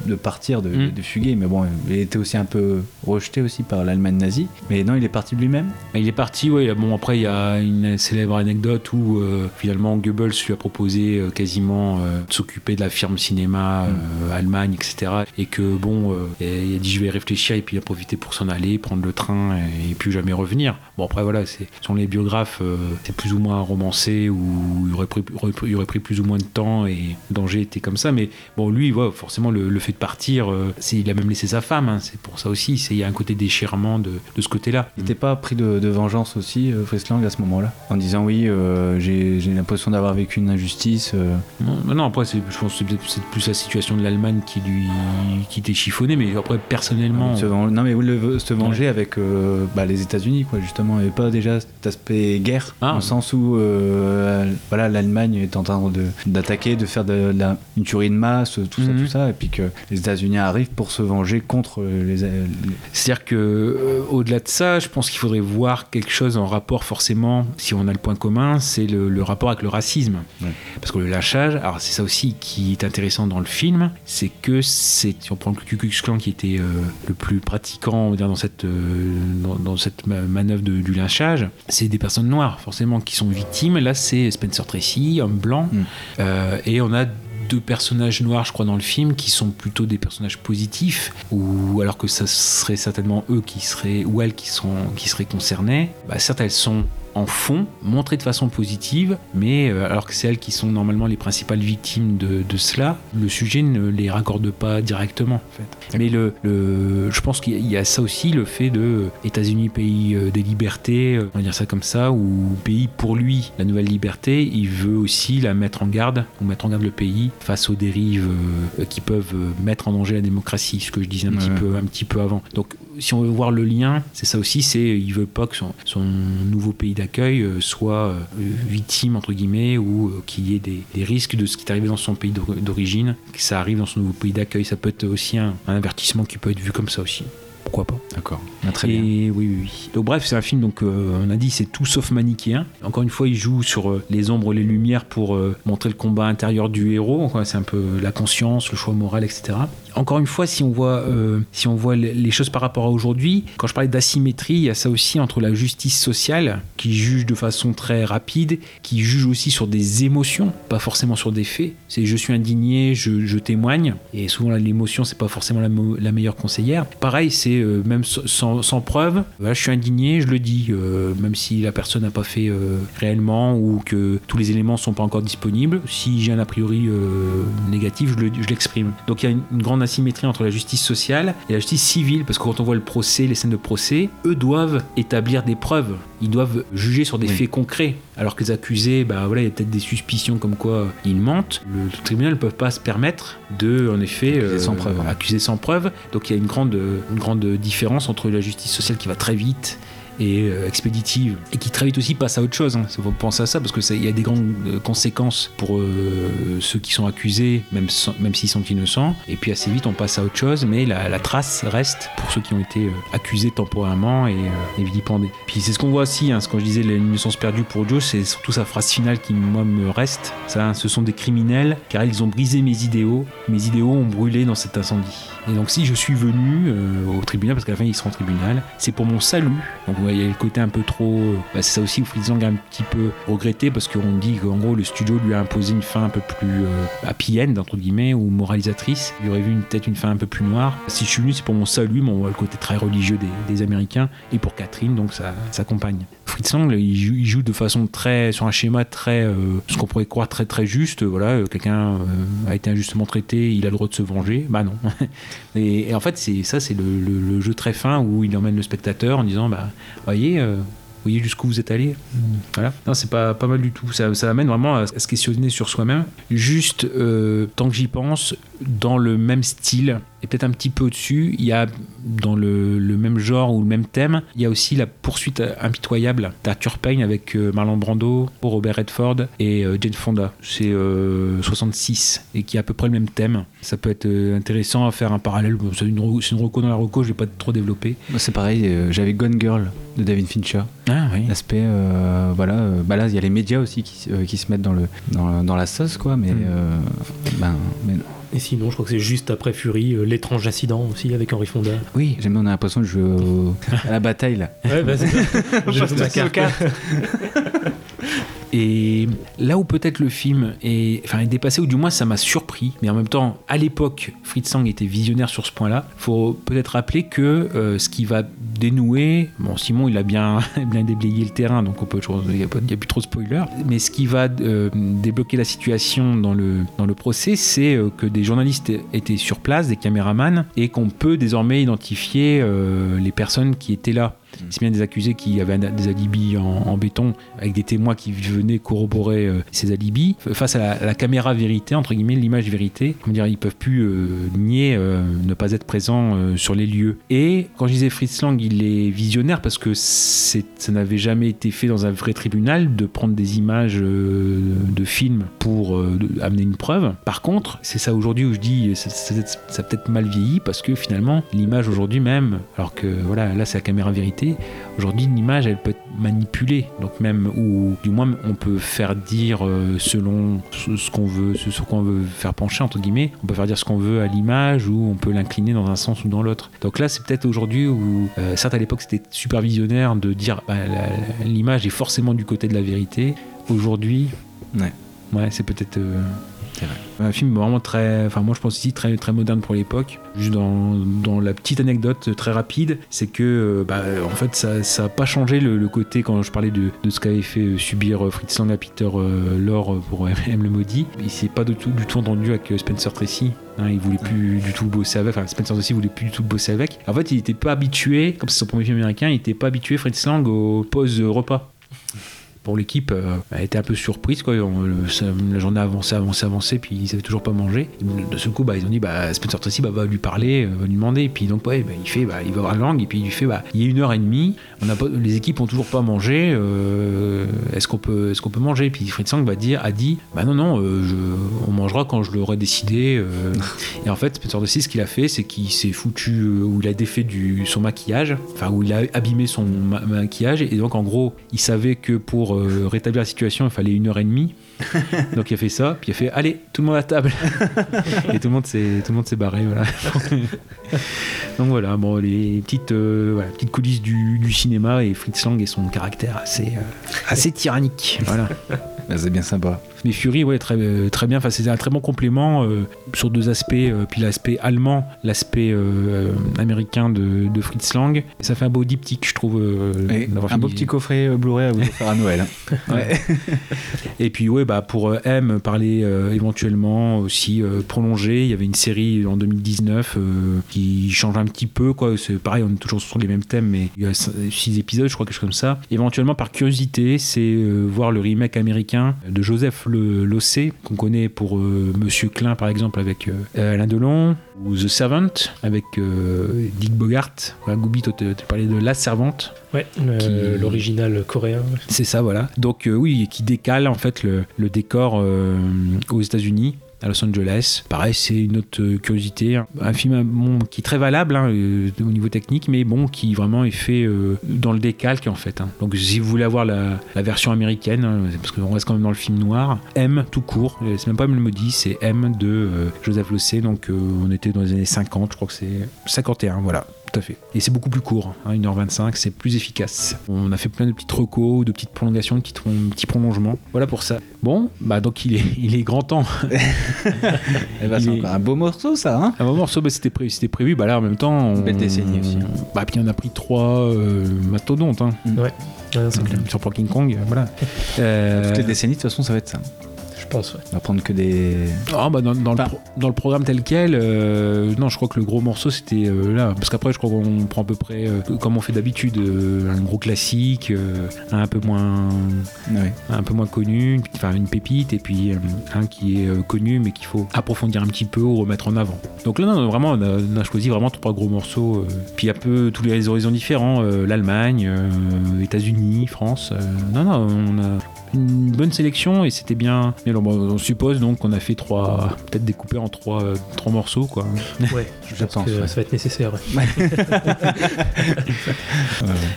[SPEAKER 4] de partir, de,
[SPEAKER 9] Mm.
[SPEAKER 4] de fuguer, mais bon, il était aussi un peu rejeté aussi par l'Allemagne nazie. Mais non, il est parti de lui-même?
[SPEAKER 9] Il est parti, oui. Bon, après, il y a une célèbre anecdote où euh, finalement Goebbels lui a proposé euh, quasiment de s'occuper de la firme cinéma euh, Allemagne, etc. Et que bon, il a dit je vais réfléchir et puis il a profité pour s'en aller, prendre le train et, et plus jamais revenir. Bon, après, voilà, c'est sont les biographes, c'est plus ou moins romancé où il aurait, pris, il aurait pris plus ou moins de temps et danger était comme ça. Mais bon, lui, ouais, forcément, le, le fait de partir, euh, c'est- il a même laissé sa femme. hein, c'est pour ça aussi. Il y a un côté déchirement de, de ce côté-là.
[SPEAKER 4] Il n'était pas pris de, de vengeance aussi, euh, à ce moment-là En disant oui, euh, j'ai j'ai l'impression d'avoir vécu une injustice. euh.
[SPEAKER 9] Non, mais non, après, c'est- je pense que c'est plus la situation de l'Allemagne qui lui qui était chiffonnée, mais après, personnellement.
[SPEAKER 4] Ven- non mais vous le- se venger avec bah, les États-Unis quoi justement et pas déjà cet aspect guerre
[SPEAKER 9] Ah.
[SPEAKER 4] dans le sens où voilà l'Allemagne est en train de d'attaquer de faire de, la- une tuerie de masse tout ça
[SPEAKER 9] Mhm.
[SPEAKER 4] tout ça et puis que les États-Unis arrivent pour se venger contre les, les-
[SPEAKER 9] C'est-à-dire que euh, au-delà de ça, je pense qu'il faudrait voir quelque chose en rapport forcément, si on a le point commun, c'est le, le rapport avec le racisme. Parce que le lâchage, alors c'est ça aussi qui est intéressant dans le film, c'est que c'est, si on prend le Ku Klux Klan qui était euh, le plus pratiquant on va dire, dans cette, euh, dans, dans cette ma- manœuvre de- du lynchage, c'est des personnes noires forcément qui sont victimes. Là, c'est Spencer Tracy, homme blanc, Euh, et on a deux personnages noirs, je crois, dans le film, qui sont plutôt des personnages positifs, ou alors que ça serait certainement eux qui seraient, ou elles qui, sont, qui seraient concernées. Bah, certes, elles sont en fond, montrées de façon positive, mais euh, alors que c'est elles qui sont normalement les principales victimes de, de cela, le sujet ne les raccorde pas directement. En fait. Mais le, le- je pense qu'il y a- ça aussi, le fait de euh, États-Unis, pays euh, des libertés, on va dire ça comme ça, ou pays pour lui, la nouvelle liberté, il veut aussi la mettre en garde, ou mettre en garde le pays face aux dérives qui peuvent mettre en danger la démocratie, ce que je disais un, petit, peu, un petit peu avant. Donc si on veut voir le lien, c'est ça aussi, c'est il veut pas que son, son nouveau pays d'accueil euh, soit euh, victime entre guillemets ou euh, qu'il y ait des, des risques de ce qui est arrivé dans son pays d'or- d'origine, que ça arrive dans son nouveau pays d'accueil. Ça peut être aussi un, un avertissement qui peut être vu comme ça aussi. Pourquoi pas
[SPEAKER 4] D'accord. Ah, très
[SPEAKER 9] et
[SPEAKER 4] bien.
[SPEAKER 9] oui, oui, oui. Donc bref, c'est un film, donc euh, on a dit c'est tout sauf manichéen. Encore une fois, il joue sur euh, les ombres, les lumières pour euh, montrer le combat intérieur du héros. C'est un peu la conscience, le choix moral, etc. Encore une fois, si on voit, euh, si on voit les choses par rapport à aujourd'hui, quand je parlais d'asymétrie, il y a ça aussi entre la justice sociale, qui juge de façon très rapide, qui juge aussi sur des émotions, pas forcément sur des faits. C'est je suis indigné, je, témoigne, et souvent l'émotion, c'est pas forcément la, meilleure conseillère. Pareil, c'est euh, même sans, preuve, voilà, je suis indigné, je le dis, euh, même si la personne n'a pas fait réellement ou que tous les éléments sont pas encore disponibles. Si j'ai un a priori négatif, je le- je l'exprime. Donc il y a une grande asymétrie entre la justice sociale et la justice civile, parce que quand on voit le procès, les scènes de procès, eux doivent établir des preuves, ils doivent juger sur des
[SPEAKER 4] Oui.
[SPEAKER 9] faits concrets, alors que les accusés, bah voilà, il y a peut-être des suspicions comme quoi euh, ils mentent. Le, le tribunal ne peut pas se permettre de, en effet,
[SPEAKER 4] Accuser sans preuve.
[SPEAKER 9] accuser sans preuve. Donc il y a une grande, une grande différence entre la justice sociale qui va très vite euh, expéditive et qui très vite aussi passe à autre chose. Il faut penser à ça parce que ça- il y a des grandes euh, conséquences pour euh, ceux qui sont accusés, même, même s'ils sont innocents. Et puis assez vite on passe à autre chose, mais la, trace reste pour ceux qui ont été accusés temporairement et, euh, et vilipendés. Puis c'est ce qu'on voit aussi, hein, ce quand je disais l'innocence perdue pour Joe, c'est surtout sa phrase finale qui moi me reste. Ça, hein, ce sont des criminels car ils ont brisé mes idéaux. Mes idéaux ont brûlé dans cet incendie. Et donc si je suis venu au tribunal, parce qu'à la fin il sera au tribunal, c'est pour mon salut. Donc ouais, il y a le côté un peu trop... euh, bah, c'est ça aussi où Fritz Lang a un petit peu regretté parce qu'on dit qu'en le studio lui a imposé une fin un peu plus euh, happy end entre guillemets ou moralisatrice. Il aurait vu peut-être une fin un peu plus noire. Si je suis venu c'est pour mon salut, mais on voit le côté très religieux des, Américains et pour Catherine donc ça s'accompagne. Fritz Lang il joue, il joue de façon très sur un schéma très euh, ce qu'on pourrait croire très très juste. Voilà, euh, quelqu'un euh, a été injustement traité, il a le droit de se venger. Bah non. <laughs> Et, en fait, c'est ça, c'est le jeu très fin où il emmène le spectateur en disant, bah, voyez, euh, voyez jusqu'où vous êtes allé. Voilà. Non, c'est pas, pas mal du tout. Ça, ça amène vraiment à, se questionner sur soi-même. Juste, euh, tant que j'y pense, dans le même style et peut-être un petit peu au-dessus, il y a dans le, le même genre ou le même thème, il y a aussi la poursuite impitoyable d'Arthur Payne avec euh, Marlon Brando, Robert Redford et euh, Jane Fonda. C'est euh, 66 et qui a à peu près le même thème. Ça peut être intéressant à faire un parallèle. C'est une, re- c'est une reco dans la reco, je vais pas trop développer.
[SPEAKER 4] C'est pareil, j'avais Gone Girl de David Fincher.
[SPEAKER 9] Ah oui.
[SPEAKER 4] L'aspect, euh, voilà, euh, bah là il y a les médias aussi qui, euh, qui se mettent dans, le, dans, dans la sauce, quoi, mais,
[SPEAKER 3] Mm.
[SPEAKER 4] euh, ben, mais
[SPEAKER 3] Et sinon, je crois que c'est juste après Fury, euh, l'étrange incident aussi avec Henri Fonda.
[SPEAKER 9] Oui,
[SPEAKER 4] j'aime bien, on a l'impression de jouer au- à la bataille là.
[SPEAKER 3] Ouais, bah, c'est ça. <laughs> J'ai
[SPEAKER 4] que
[SPEAKER 3] ma carte. <laughs>
[SPEAKER 9] Et là où peut-être le film est, dépassé, ou du moins ça m'a surpris, mais en même temps, à l'époque, Fritz Lang était visionnaire sur ce point-là. faut peut-être rappeler que euh, ce qui va dénouer, bon, Simon il a bien, <laughs> déblayé le terrain, donc il n'y a, il plus trop de spoilers, mais ce qui va euh, débloquer la situation dans le, procès, c'est euh, que des journalistes étaient sur place, des caméramans, et qu'on peut désormais identifier les personnes qui étaient là. C'est bien des accusés qui avaient des alibis en, béton, avec des témoins qui venaient corroborer euh, ces alibis. Face à la, caméra vérité, entre guillemets, l'image vérité, comment dire, ils peuvent plus euh, nier euh, ne pas être présents sur les lieux. Et quand je disais Fritz Lang, il est visionnaire parce que ça n'avait jamais été fait dans un vrai tribunal de prendre des images de films pour amener une preuve. Par contre, c'est ça aujourd'hui où je dis ça, ça- ça a peut-être mal vieilli parce que finalement, l'image aujourd'hui même, alors que voilà, là c'est la caméra vérité, aujourd'hui l'image elle peut être manipulée. Donc même, ou du moins on peut faire dire euh, selon ce, qu'on veut, ce sur quoi on veut faire pencher, entre guillemets, on peut faire dire ce qu'on veut à l'image ou on peut l'incliner dans un sens ou dans l'autre. Donc là c'est peut-être aujourd'hui où, euh, certes à l'époque c'était super visionnaire de dire bah, l'image est forcément du côté de la vérité. Aujourd'hui,
[SPEAKER 4] Ouais.
[SPEAKER 9] Ouais, c'est peut-être. euh, c'est vrai. Un film vraiment très, enfin moi je pense ici très très moderne pour l'époque. Juste dans, dans la petite anecdote très rapide, c'est que euh, bah, en fait ça ça a pas changé le, le côté quand je parlais de, de ce qu'avait fait euh, subir euh, Fritz Lang à Peter euh, Lorre pour <laughs> M le maudit. Il s'est pas du tout du tout entendu avec Spencer Tracy. Hein, il voulait plus du tout bosser avec. Enfin Spencer Tracy voulait plus du tout bosser avec. En fait il était pas habitué, comme c'est son premier film américain, il était pas habitué Fritz Lang aux pauses repas pour l'équipe, euh, elle était un peu surprise. Quoi. On- le- ça- la journée avançait, avançait, avançait, puis ils avaient toujours pas mangé. De ce coup, bah, ils ont dit bah, Spencer Tracy bah, va lui parler, euh, va lui demander. Et puis donc, ouais, bah, il fait, bah, il va avoir la langue, et puis il lui fait bah, il y a une heure et demie, on a pas, les équipes ont toujours pas mangé, euh, est-ce qu'on peut, est qu'on peut manger? Puis Fritz Lang va dire, a dit bah non, non, euh, je- on mangera quand je l'aurai décidé. euh. <laughs> et en fait, Spencer Tracy, ce qu'il a fait, c'est qu'il s'est foutu, euh, où il a défait du, son maquillage, enfin, où il a abîmé son ma- maquillage, et donc en gros, il savait que pour euh, rétablir la situation, il fallait une heure et demie. <laughs> Donc il a fait ça, puis il a fait allez, tout le monde à table. <laughs> et tout le monde s'est tout le monde s'est barré, voilà. <laughs> Donc voilà, bon les petites euh, voilà, petites coulisses du, du cinéma et Fritz Lang et son caractère assez euh, assez tyrannique. Voilà.
[SPEAKER 4] Bah, c'est bien sympa.
[SPEAKER 9] Mais Fury, ouais, très, euh, très bien. Enfin, c'est un très bon complément euh, sur deux aspects. euh, puis l'aspect allemand, l'aspect américain de, de Fritz Lang. Et ça fait un beau diptyque, je trouve.
[SPEAKER 4] un beau petit coffret Blu-ray à vous offrir à Noël. hein.
[SPEAKER 9] Ouais. <laughs> Et puis ouais, bah pour M, parler éventuellement aussi prolonger. Il y avait une série en 2019 euh, qui change un petit peu, quoi. C'est pareil, on est toujours sur les mêmes thèmes, mais il y a 6 épisodes, je crois, quelque chose comme ça. Éventuellement, par curiosité, c'est voir le remake américain de Joseph Lossé, qu'on connaît pour euh, Monsieur Klein, par exemple, avec euh, Alain Delon, ou The Servant, avec euh, Dick Bogart. Voilà, Goubi, toi, tu parlais de La Servante.
[SPEAKER 3] Ouais, l'original coréen.
[SPEAKER 9] C'est ça, voilà. Donc euh, oui, qui décale en fait le, le décor euh, aux États-Unis. À Los Angeles. Pareil, c'est une autre euh, curiosité. Un film qui est très valable hein, euh, au niveau technique, mais bon, qui vraiment est fait euh, dans le décalque en fait. hein. Donc si vous voulez avoir la, version américaine, hein, parce qu'on reste quand même dans le film noir, M tout court, c'est même pas M le maudit, c'est M de Joseph Lossé. Donc on était dans les années 50, je crois que c'est 51, voilà. Tout à fait. Et c'est beaucoup plus court, hein, 1h25, c'est plus efficace. On a fait plein de petits recos, de petites prolongations, de petits, prolongements. Voilà pour ça. Bon, bah donc il est, il est grand temps. <laughs>
[SPEAKER 4] Eh ben, c'est
[SPEAKER 9] est-
[SPEAKER 4] un beau morceau, ça. Hein
[SPEAKER 9] un bon morceau, bah, c'était prévu, c'était prévu. Bah là, en même temps, on...
[SPEAKER 4] Belle décennie aussi.
[SPEAKER 9] Bah puis on a pris trois euh, mastodontes. Hein.
[SPEAKER 3] Ouais, ouais c'est clair.
[SPEAKER 9] Sur King Kong, voilà. <laughs> Euh,
[SPEAKER 4] Toutes les décennies, de toute façon, ça va être ça.
[SPEAKER 3] Pense, ouais.
[SPEAKER 4] On va prendre que des.
[SPEAKER 9] Ah bah dans, dans le,
[SPEAKER 4] Enfin-
[SPEAKER 9] pro- dans le programme tel quel, euh, non, je crois que le gros morceau c'était euh, là. Parce qu'après, je crois qu'on prend à peu près, euh, comme on fait d'habitude, euh, un gros classique, euh, un peu moins,
[SPEAKER 4] Ouais.
[SPEAKER 9] un peu moins connu, enfin une pépite, et puis euh, un qui est euh, connu mais qu'il faut approfondir un petit peu ou remettre en avant. Donc là, non, non, vraiment, on a, on a choisi vraiment trois gros morceaux, euh, puis un peu tous les horizons différents, euh, l'Allemagne, euh, États-Unis, France. euh, non, non, on a une bonne sélection et c'était bien. Bon, on suppose donc qu'on a fait trois, peut-être découpé en trois, euh, trois morceaux, quoi.
[SPEAKER 3] Ouais, <laughs> je,
[SPEAKER 4] Je
[SPEAKER 3] pense,
[SPEAKER 4] pense,
[SPEAKER 3] que
[SPEAKER 4] ouais.
[SPEAKER 3] ça va être nécessaire. ouais.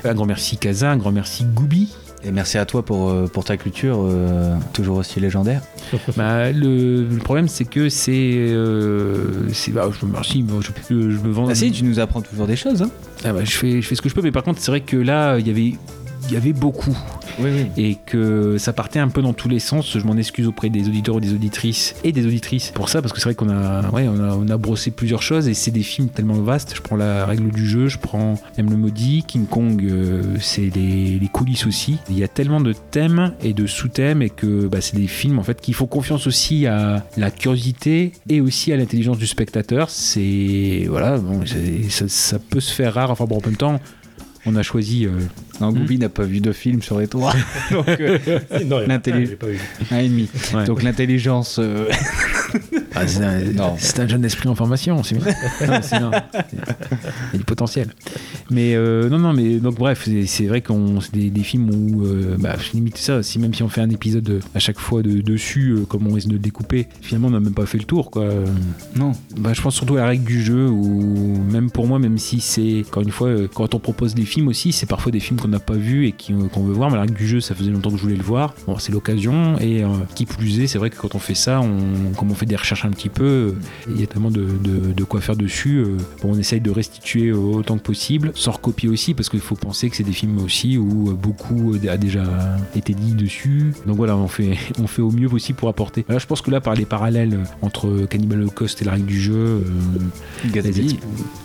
[SPEAKER 9] Un grand merci Kaza, un grand merci Goubi.
[SPEAKER 4] Et merci à toi pour, euh, pour ta culture, euh, toujours aussi légendaire. <laughs>
[SPEAKER 9] Bah, le, le problème, c'est que c'est. euh, bah, je me remercie, moi, je, je me vends.
[SPEAKER 4] Ah si, tu nous apprends toujours des choses. Hein
[SPEAKER 9] Ah bah, je, fais, je fais ce que je peux, mais par contre, c'est vrai que là, il y avait. Il y avait beaucoup
[SPEAKER 4] oui, oui.
[SPEAKER 9] et que ça partait un peu dans tous les sens. Je m'en excuse auprès des auditeurs ou des auditrices et des auditrices pour ça, parce que c'est vrai qu'on a, ouais, on a, on a brossé plusieurs choses et c'est des films tellement vastes. Je prends la règle du jeu, je prends même le maudit, King Kong, euh, c'est les, les coulisses aussi. Il y a tellement de thèmes et de sous-thèmes et que bah, c'est des films en fait qui font confiance aussi à la curiosité et aussi à l'intelligence du spectateur. C'est voilà, bon, ça, ça peut se faire rare. Enfin bon, en même temps. On a choisi. euh,
[SPEAKER 4] Non, Goubi n'a pas vu de film sur les trois. <laughs> Donc, euh, <laughs>
[SPEAKER 3] Non,
[SPEAKER 4] l'intelli-
[SPEAKER 3] j'ai pas vu.
[SPEAKER 4] un et demi.
[SPEAKER 9] Ouais.
[SPEAKER 4] Donc l'intelligence. <laughs>
[SPEAKER 9] Ah, c'est un,
[SPEAKER 4] Non.
[SPEAKER 9] c'est un jeune esprit en formation, c'est bien. <laughs> Non, c'est- non, c'est- Il y a du potentiel. Mais euh, non, non, mais donc bref, c'est- c'est vrai qu'on c'est des, des films où, euh, bah, limite ça, si même si on fait un épisode euh, à chaque fois de, dessus, euh, comme on risque de le découper, finalement on n'a même pas fait le tour, quoi.
[SPEAKER 4] Non.
[SPEAKER 9] Bah, je pense surtout à la règle du jeu, où même pour moi, même si c'est, encore une fois, euh, quand on propose des films aussi, c'est parfois des films qu'on n'a pas vus et qui- euh, qu'on veut voir, mais la règle du jeu, ça faisait longtemps que je voulais le voir. Bon, c'est l'occasion, et euh, qui plus est, c'est vrai que quand on fait ça, on, comme on fait des recherches un petit peu, euh, il y a tellement de, de- de quoi faire dessus. euh, bon, on essaye de restituer autant que possible. sans recopier aussi, parce qu'il faut penser que c'est des films aussi où beaucoup a déjà été dit dessus. Donc voilà, on fait, <laughs> on fait au mieux aussi pour apporter. Là, je pense que là, par les parallèles entre Cannibal Holocaust et la règle du jeu, euh,
[SPEAKER 4] Gatsby.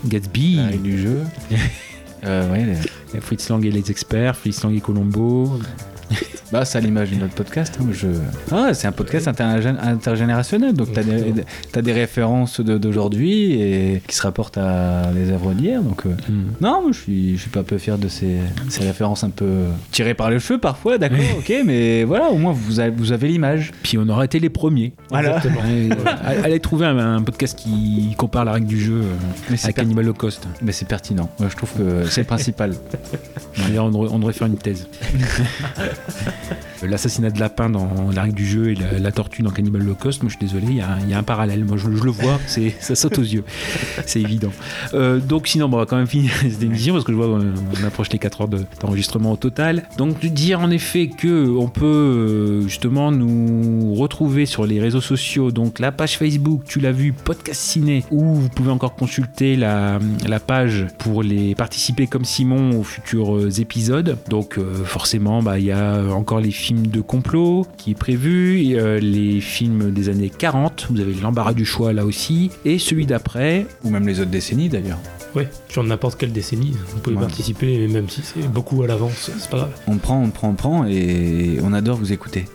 [SPEAKER 9] Gatsby,
[SPEAKER 4] La règle du jeu. <laughs> Euh, ouais, les-
[SPEAKER 9] Fritz Lang et les experts, Fritz Lang et Colombo. <laughs>
[SPEAKER 4] Bah, c'est à l'image de notre podcast. hein, je... Ah, c'est un podcast intergé- intergénérationnel, donc t'as des, t'as des références d'aujourd'hui et qui se rapportent à les œuvres d'hier. Donc, euh, non, moi, je suis, je suis pas peu fier de ces, ces références un peu tirées par les cheveux parfois, d'accord, ok, mais voilà, au moins vous avez, vous avez l'image.
[SPEAKER 9] Puis on aurait été les premiers.
[SPEAKER 4] Voilà.
[SPEAKER 9] Allez trouver un, un podcast qui compare la règle du jeu euh,
[SPEAKER 4] Mais
[SPEAKER 9] avec Cannibal Holocaust.
[SPEAKER 4] Mais c'est pertinent. Moi, je trouve que c'est le principal.
[SPEAKER 9] D'ailleurs, on, devrait- on devrait faire une thèse. <laughs> L'assassinat de lapin dans la règle du jeu et la, tortue dans Cannibal Holocaust, moi je suis désolé, il y, a un- parallèle. Moi je, le vois, ça saute aux yeux. C'est évident. Euh, donc sinon, on va quand même finir <laughs> cette émission parce que je vois on approche les 4 heures de- d'enregistrement au total. Donc dire en effet que on peut euh, justement nous retrouver sur les réseaux sociaux, donc la page Facebook, tu l'as vu, Podcast Ciné, où vous pouvez encore consulter la, page pour les participer comme Simon aux futurs euh, épisodes. Donc euh, forcément, bah, il y a encore les films de complot qui est prévu, et, euh, les films des années 40, vous avez l'embarras du choix là aussi, et celui d'après,
[SPEAKER 4] Ou même les autres décennies d'ailleurs.
[SPEAKER 3] Ouais, sur n'importe quelle décennie, vous pouvez
[SPEAKER 4] Ouais.
[SPEAKER 3] participer, même si c'est beaucoup à l'avance, c'est pas grave.
[SPEAKER 4] On prend, on prend, on prend et on adore vous écouter.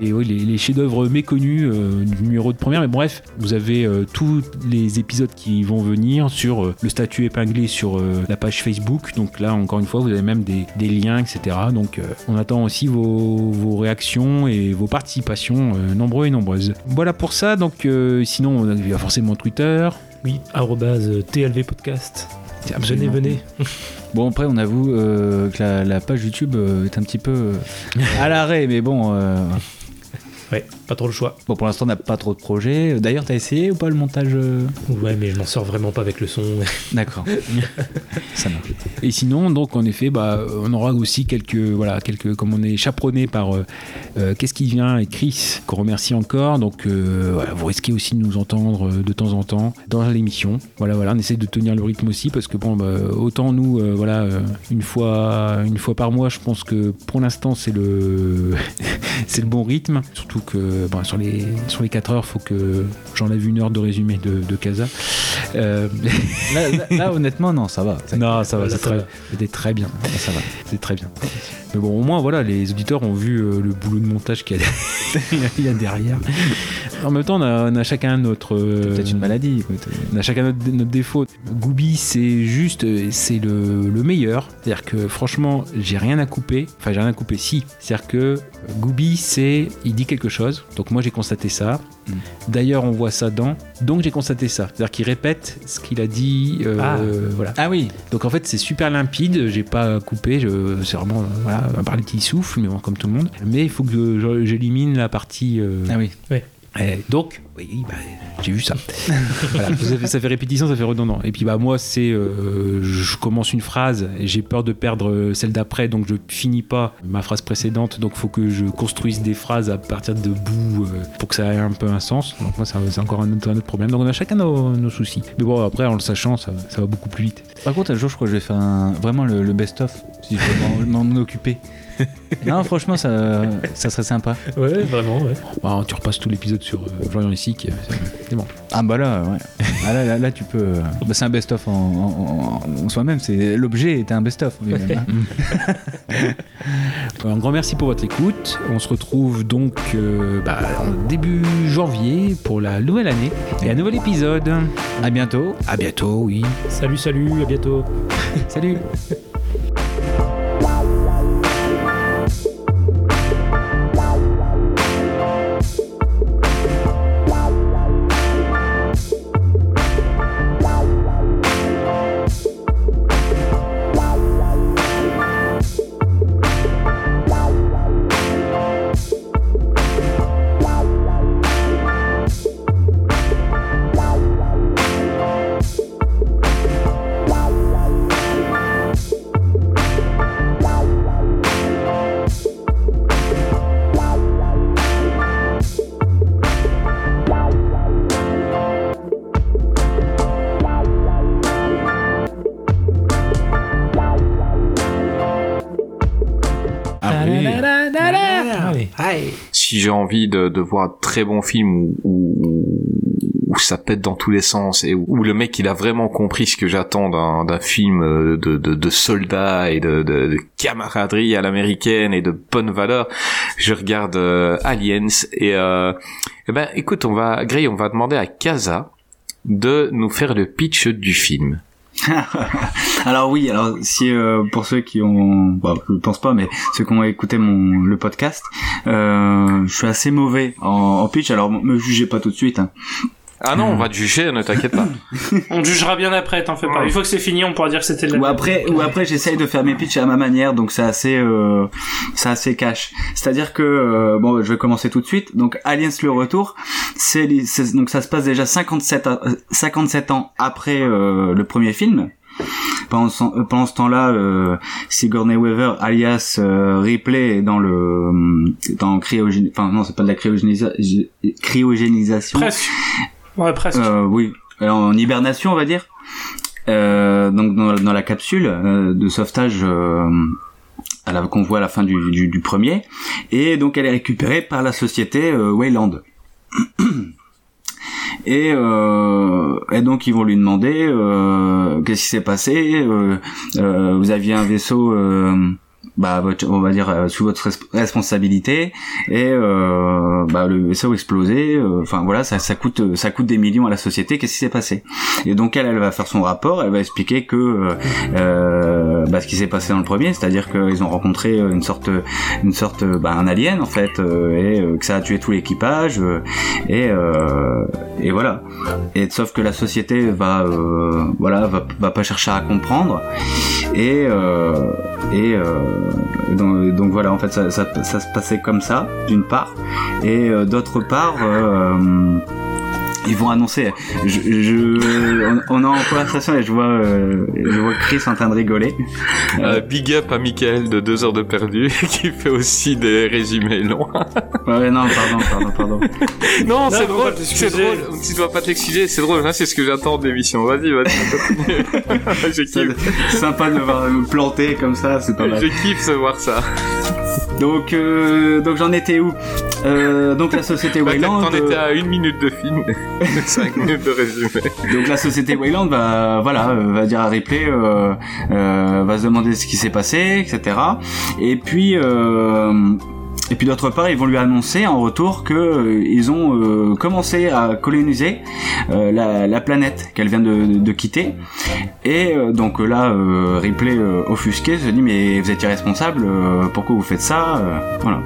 [SPEAKER 9] Et oui, les, les chefs-d'œuvre méconnus euh, du numéro de première. Mais bref, vous avez euh, tous les épisodes qui vont venir sur euh, le statut épinglé sur la page Facebook. Donc là, encore une fois, vous avez même des, des liens, etc. Donc on attend aussi vos, vos réactions et vos participations nombreux et nombreuses. Voilà pour ça. Donc sinon, il y a forcément Twitter.
[SPEAKER 3] Oui, TLV Podcast. Venez, venez. <laughs>
[SPEAKER 4] Bon, après, on avoue euh, que la, la page YouTube euh, est un petit peu euh, <laughs> à l'arrêt, mais bon. Euh,
[SPEAKER 3] Ouais, pas trop le choix.
[SPEAKER 4] Bon, pour l'instant, on n'a pas trop de projets. D'ailleurs, t'as essayé ou pas le montage euh?
[SPEAKER 3] Ouais, mais je m'en sors vraiment pas avec le son. <laughs>
[SPEAKER 4] D'accord. <laughs> Ça marche.
[SPEAKER 9] Et sinon, donc en effet, bah, on aura aussi quelques, voilà, quelques, comme on est chaperonné par euh, euh, Qu'est-ce qui vient et Chris, qu'on remercie encore. Donc euh, voilà, vous risquez aussi de nous entendre de temps en temps dans l'émission. Voilà, voilà, on essaie de tenir le rythme aussi parce que bon, bah, autant nous, voilà, une fois, une fois par mois, je pense que pour l'instant c'est le, <laughs> c'est le bon rythme. Surtout que bon, sur les, sur les 4 heures, faut que j'enlève une heure de résumé de, de Casa. Euh, <laughs>
[SPEAKER 4] Là, là- là, honnêtement, non, ça va.
[SPEAKER 9] non, ça va, c'est très, très bien.
[SPEAKER 4] Ça va.
[SPEAKER 9] C'est très bien. Mais bon, au moins, voilà, les auditeurs ont vu euh, le boulot de montage qu'il y, a- derrière. <laughs> <laughs> En même temps, on a, on a chacun notre. euh,
[SPEAKER 4] Peut-être une maladie.
[SPEAKER 9] on a chacun notre, notre défaut. Gooby, c'est juste, euh, c'est le, le meilleur. C'est-à-dire que franchement, j'ai rien à couper. Enfin, j'ai rien à couper, si. C'est-à-dire que euh, Gooby, c'est. Il dit quelque chose. Donc, moi, j'ai constaté ça.
[SPEAKER 4] Mm.
[SPEAKER 9] D'ailleurs, on voit ça dans. Donc, j'ai constaté ça. C'est-à-dire qu'il répète ce qu'il a dit. euh,
[SPEAKER 3] Ah.
[SPEAKER 9] Voilà.
[SPEAKER 4] Ah oui.
[SPEAKER 9] Donc en fait c'est super limpide, j'ai pas coupé, je- c'est vraiment euh, voilà, à part les petits souffles, mais bon, comme tout le monde. Mais il faut que je- j'élimine la partie. euh,
[SPEAKER 4] Ah oui.
[SPEAKER 9] Et donc, oui, bah, j'ai vu ça. <laughs> voilà, ça, fait, ça fait répétition, ça fait redondant. Et puis bah moi c'est, euh, je commence une phrase, et j'ai peur de perdre euh, celle d'après, donc je finis pas ma phrase précédente. Donc faut que je construise des phrases à partir de bouts euh, pour que ça ait un peu un sens. Donc moi c'est encore un autre, un autre problème. Donc on a chacun nos, nos soucis. Mais bon après en le sachant, ça, ça va beaucoup plus vite.
[SPEAKER 4] Par contre, un jour, je crois que je vais faire un- vraiment le, le best-of, si je peux m'en- m'en occuper. <laughs> non, franchement, ça, ça serait sympa.
[SPEAKER 3] Ouais, vraiment, ouais.
[SPEAKER 9] Bah, tu repasses tout l'épisode sur euh, Florian Issic, c'est bon.
[SPEAKER 4] Ah bah là, ouais. Ah là, là, là, tu peux... euh, bah, c'est un best-of en, en- en- en soi-même. c'est L'objet est un best-of. hein. <laughs>
[SPEAKER 9] Un grand merci pour votre écoute. On se retrouve donc euh, bah, en début janvier pour la nouvelle année et un nouvel épisode.
[SPEAKER 4] à bientôt.
[SPEAKER 9] À bientôt, oui.
[SPEAKER 3] Salut, salut, à bientôt. <laughs>
[SPEAKER 9] Salut.
[SPEAKER 13] Envie de, de voir un très bon film où, où, ça pète dans tous les sens et où, le mec il a vraiment compris ce que j'attends d'un, d'un film euh, de, de, de soldats et de, de, de camaraderie à l'américaine et de bonnes valeurs, je regarde euh, Aliens et euh, eh ben écoute, on va Gray, on va demander à Kaza de nous faire le pitch du film. <laughs>
[SPEAKER 4] alors oui, alors si euh, pour ceux qui ont, bah, je pense pas, mais ceux qui ont écouté mon le podcast, euh, je suis assez mauvais en, pitch. Alors me jugez pas tout de suite. Hein.
[SPEAKER 13] Ah non, on va te juger, ne t'inquiète pas. <laughs>
[SPEAKER 14] on te jugera bien après, t'en fais pas. Une fois que c'est fini, on pourra dire que c'était de la
[SPEAKER 4] Ou après, ou après, j'essaye de faire mes pitchs à ma manière, donc c'est assez, euh, c'est assez cash. C'est-à-dire que, euh, bon, je vais commencer tout de suite. Donc, Aliens le retour, c'est, donc ça se passe déjà 57, à- euh, 57 ans après euh, le premier film. Pendant ce, pendant ce temps-là, euh, Sigourney Weaver, alias euh, Ripley, est dans le dans cryogénisation. Enfin non, c'est pas de la cryogénisa- cryogénisation.
[SPEAKER 14] Presque. Ouais, presque.
[SPEAKER 4] Euh, oui, en hibernation, on va dire. Euh, donc dans, la capsule euh, de sauvetage qu'on voit à la fin du, premier, et donc elle est récupérée par la société euh, Wayland. <clears throat> Et, donc ils vont lui demander qu'est-ce qui s'est passé. vous aviez un vaisseau, bah, votre- on va dire euh, sous votre res- responsabilité, et euh, bah, le vaisseau explosé. euh, Enfin voilà, ça, ça coûte, ça coûte des millions à la société. Qu'est-ce qui s'est passé? Et donc elle, elle va faire son rapport. Elle va expliquer que euh, euh, bah, ce qui s'est passé dans le premier, c'est-à-dire qu'ils ont rencontré une sorte, une sorte, bah, un alien en fait, et que ça a tué tout l'équipage. et et voilà. Et sauf que la société va, voilà, va, va pas chercher à comprendre. Et et donc, voilà, en fait, ça, se passait comme ça, d'une part, et euh, d'autre part. Ils vont annoncer. Je, je, on, on est en conversation et je vois, euh, je vois Chris en train de rigoler.
[SPEAKER 13] Euh, big up à Michael de 2 heures de perdu <laughs> qui fait aussi des résumés longs. <laughs>
[SPEAKER 4] Ouais, non, pardon, pardon, pardon.
[SPEAKER 13] non,
[SPEAKER 14] Non,
[SPEAKER 13] c'est drôle, c'est drôle. Tu dois pas t'excuser, c'est drôle. Hein, c'est ce que j'attends de l'émission. Vas-y, vas-y, <laughs> je kiffe.
[SPEAKER 4] Sympa de me voir me planter comme ça, c'est pas mal.
[SPEAKER 13] Je kiffe de voir ça.
[SPEAKER 4] Donc, euh, donc j'en étais où? Euh, Donc la société Wayland.
[SPEAKER 13] T'en étais
[SPEAKER 4] euh,
[SPEAKER 13] à une minute de film, <laughs> 5 minutes de résumé.
[SPEAKER 4] Donc la société Wayland va, voilà, euh, va dire à Ripley, euh, euh, va se demander ce qui s'est passé, etc. Et puis, et puis d'autre part, ils vont lui annoncer en retour que euh, ils ont euh, commencé à coloniser euh, la, la planète qu'elle vient de, de quitter. Et donc là, Ripley, offusqué, se dit mais vous êtes irresponsable, pourquoi vous faites ça Voilà.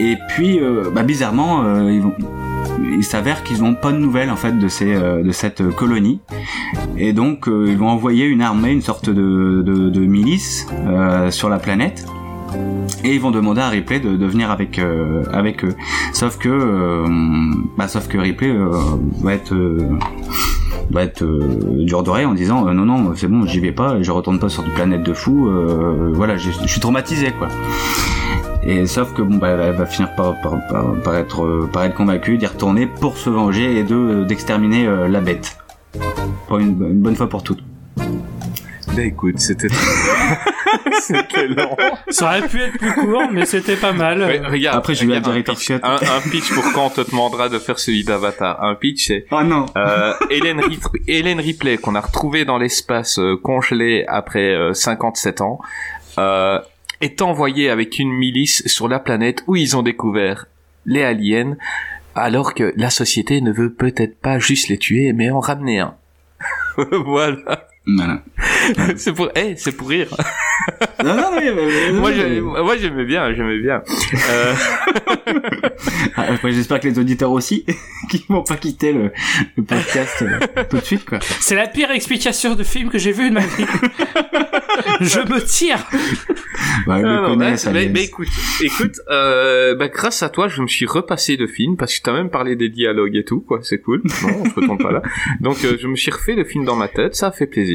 [SPEAKER 4] Et puis, euh, bah, bizarrement, euh, ils vont, il s'avère qu'ils n'ont pas de nouvelles en fait de ces euh, de cette euh, colonie. Et donc euh, ils vont envoyer une armée, une sorte de, de, de milice euh, sur la planète. Et ils vont demander à Ripley de, de venir avec euh, avec eux. Sauf que euh, bah, sauf que Ripley euh, va être va être dur d'oreille en disant non non c'est bon j'y vais pas je retourne pas sur une planète de fous voilà je suis traumatisé quoi et sauf que bon bah elle va finir par, par, par, par être euh, par être convaincue d'y retourner pour se venger et de d'exterminer euh, la bête pour une, une bonne fois pour toutes
[SPEAKER 13] Bah écoute, c'était <laughs> c'était long.
[SPEAKER 14] Ça aurait pu être plus court, mais c'était pas mal.
[SPEAKER 13] Ouais, regarde,
[SPEAKER 4] Après, j'ai eu
[SPEAKER 13] regarde
[SPEAKER 4] un
[SPEAKER 13] pitch, un, un pitch pour quand on te demandera de faire celui d'Avatar. Un pitch, c'est
[SPEAKER 4] oh non
[SPEAKER 13] euh, Hélène, Rip- Hélène Ripley qu'on a retrouvée dans l'espace euh, congelée après euh, 57 ans, euh, est envoyée avec une milice sur la planète où ils ont découvert les aliens, alors que la société ne veut peut-être pas juste les tuer, mais en ramener un. <laughs> voilà.
[SPEAKER 4] Voilà. <laughs>
[SPEAKER 13] c'est pour, eh, c'est pour rire.
[SPEAKER 4] non non mais, mais- <laughs> mais-
[SPEAKER 13] moi,
[SPEAKER 4] mais-
[SPEAKER 13] j'ai- moi, j'aimais bien, j'aimais bien. Euh, <laughs>
[SPEAKER 4] Ah, Après, j'espère que les auditeurs aussi, qui vont pas quitter le, le podcast euh, tout de suite, quoi.
[SPEAKER 14] C'est la pire explication de film que j'ai vue de ma vie. Je me tire.
[SPEAKER 4] Bah,
[SPEAKER 13] Ah
[SPEAKER 4] le
[SPEAKER 13] non,
[SPEAKER 4] connaissent,
[SPEAKER 13] bah, mais, écoute, écoute, euh, bah, grâce à toi, je me suis repassé le film parce que t'as même parlé des dialogues et tout, quoi. C'est cool. Non, on se retourne pas là. Donc, euh, je me suis refait le film dans ma tête. Ça a fait plaisir.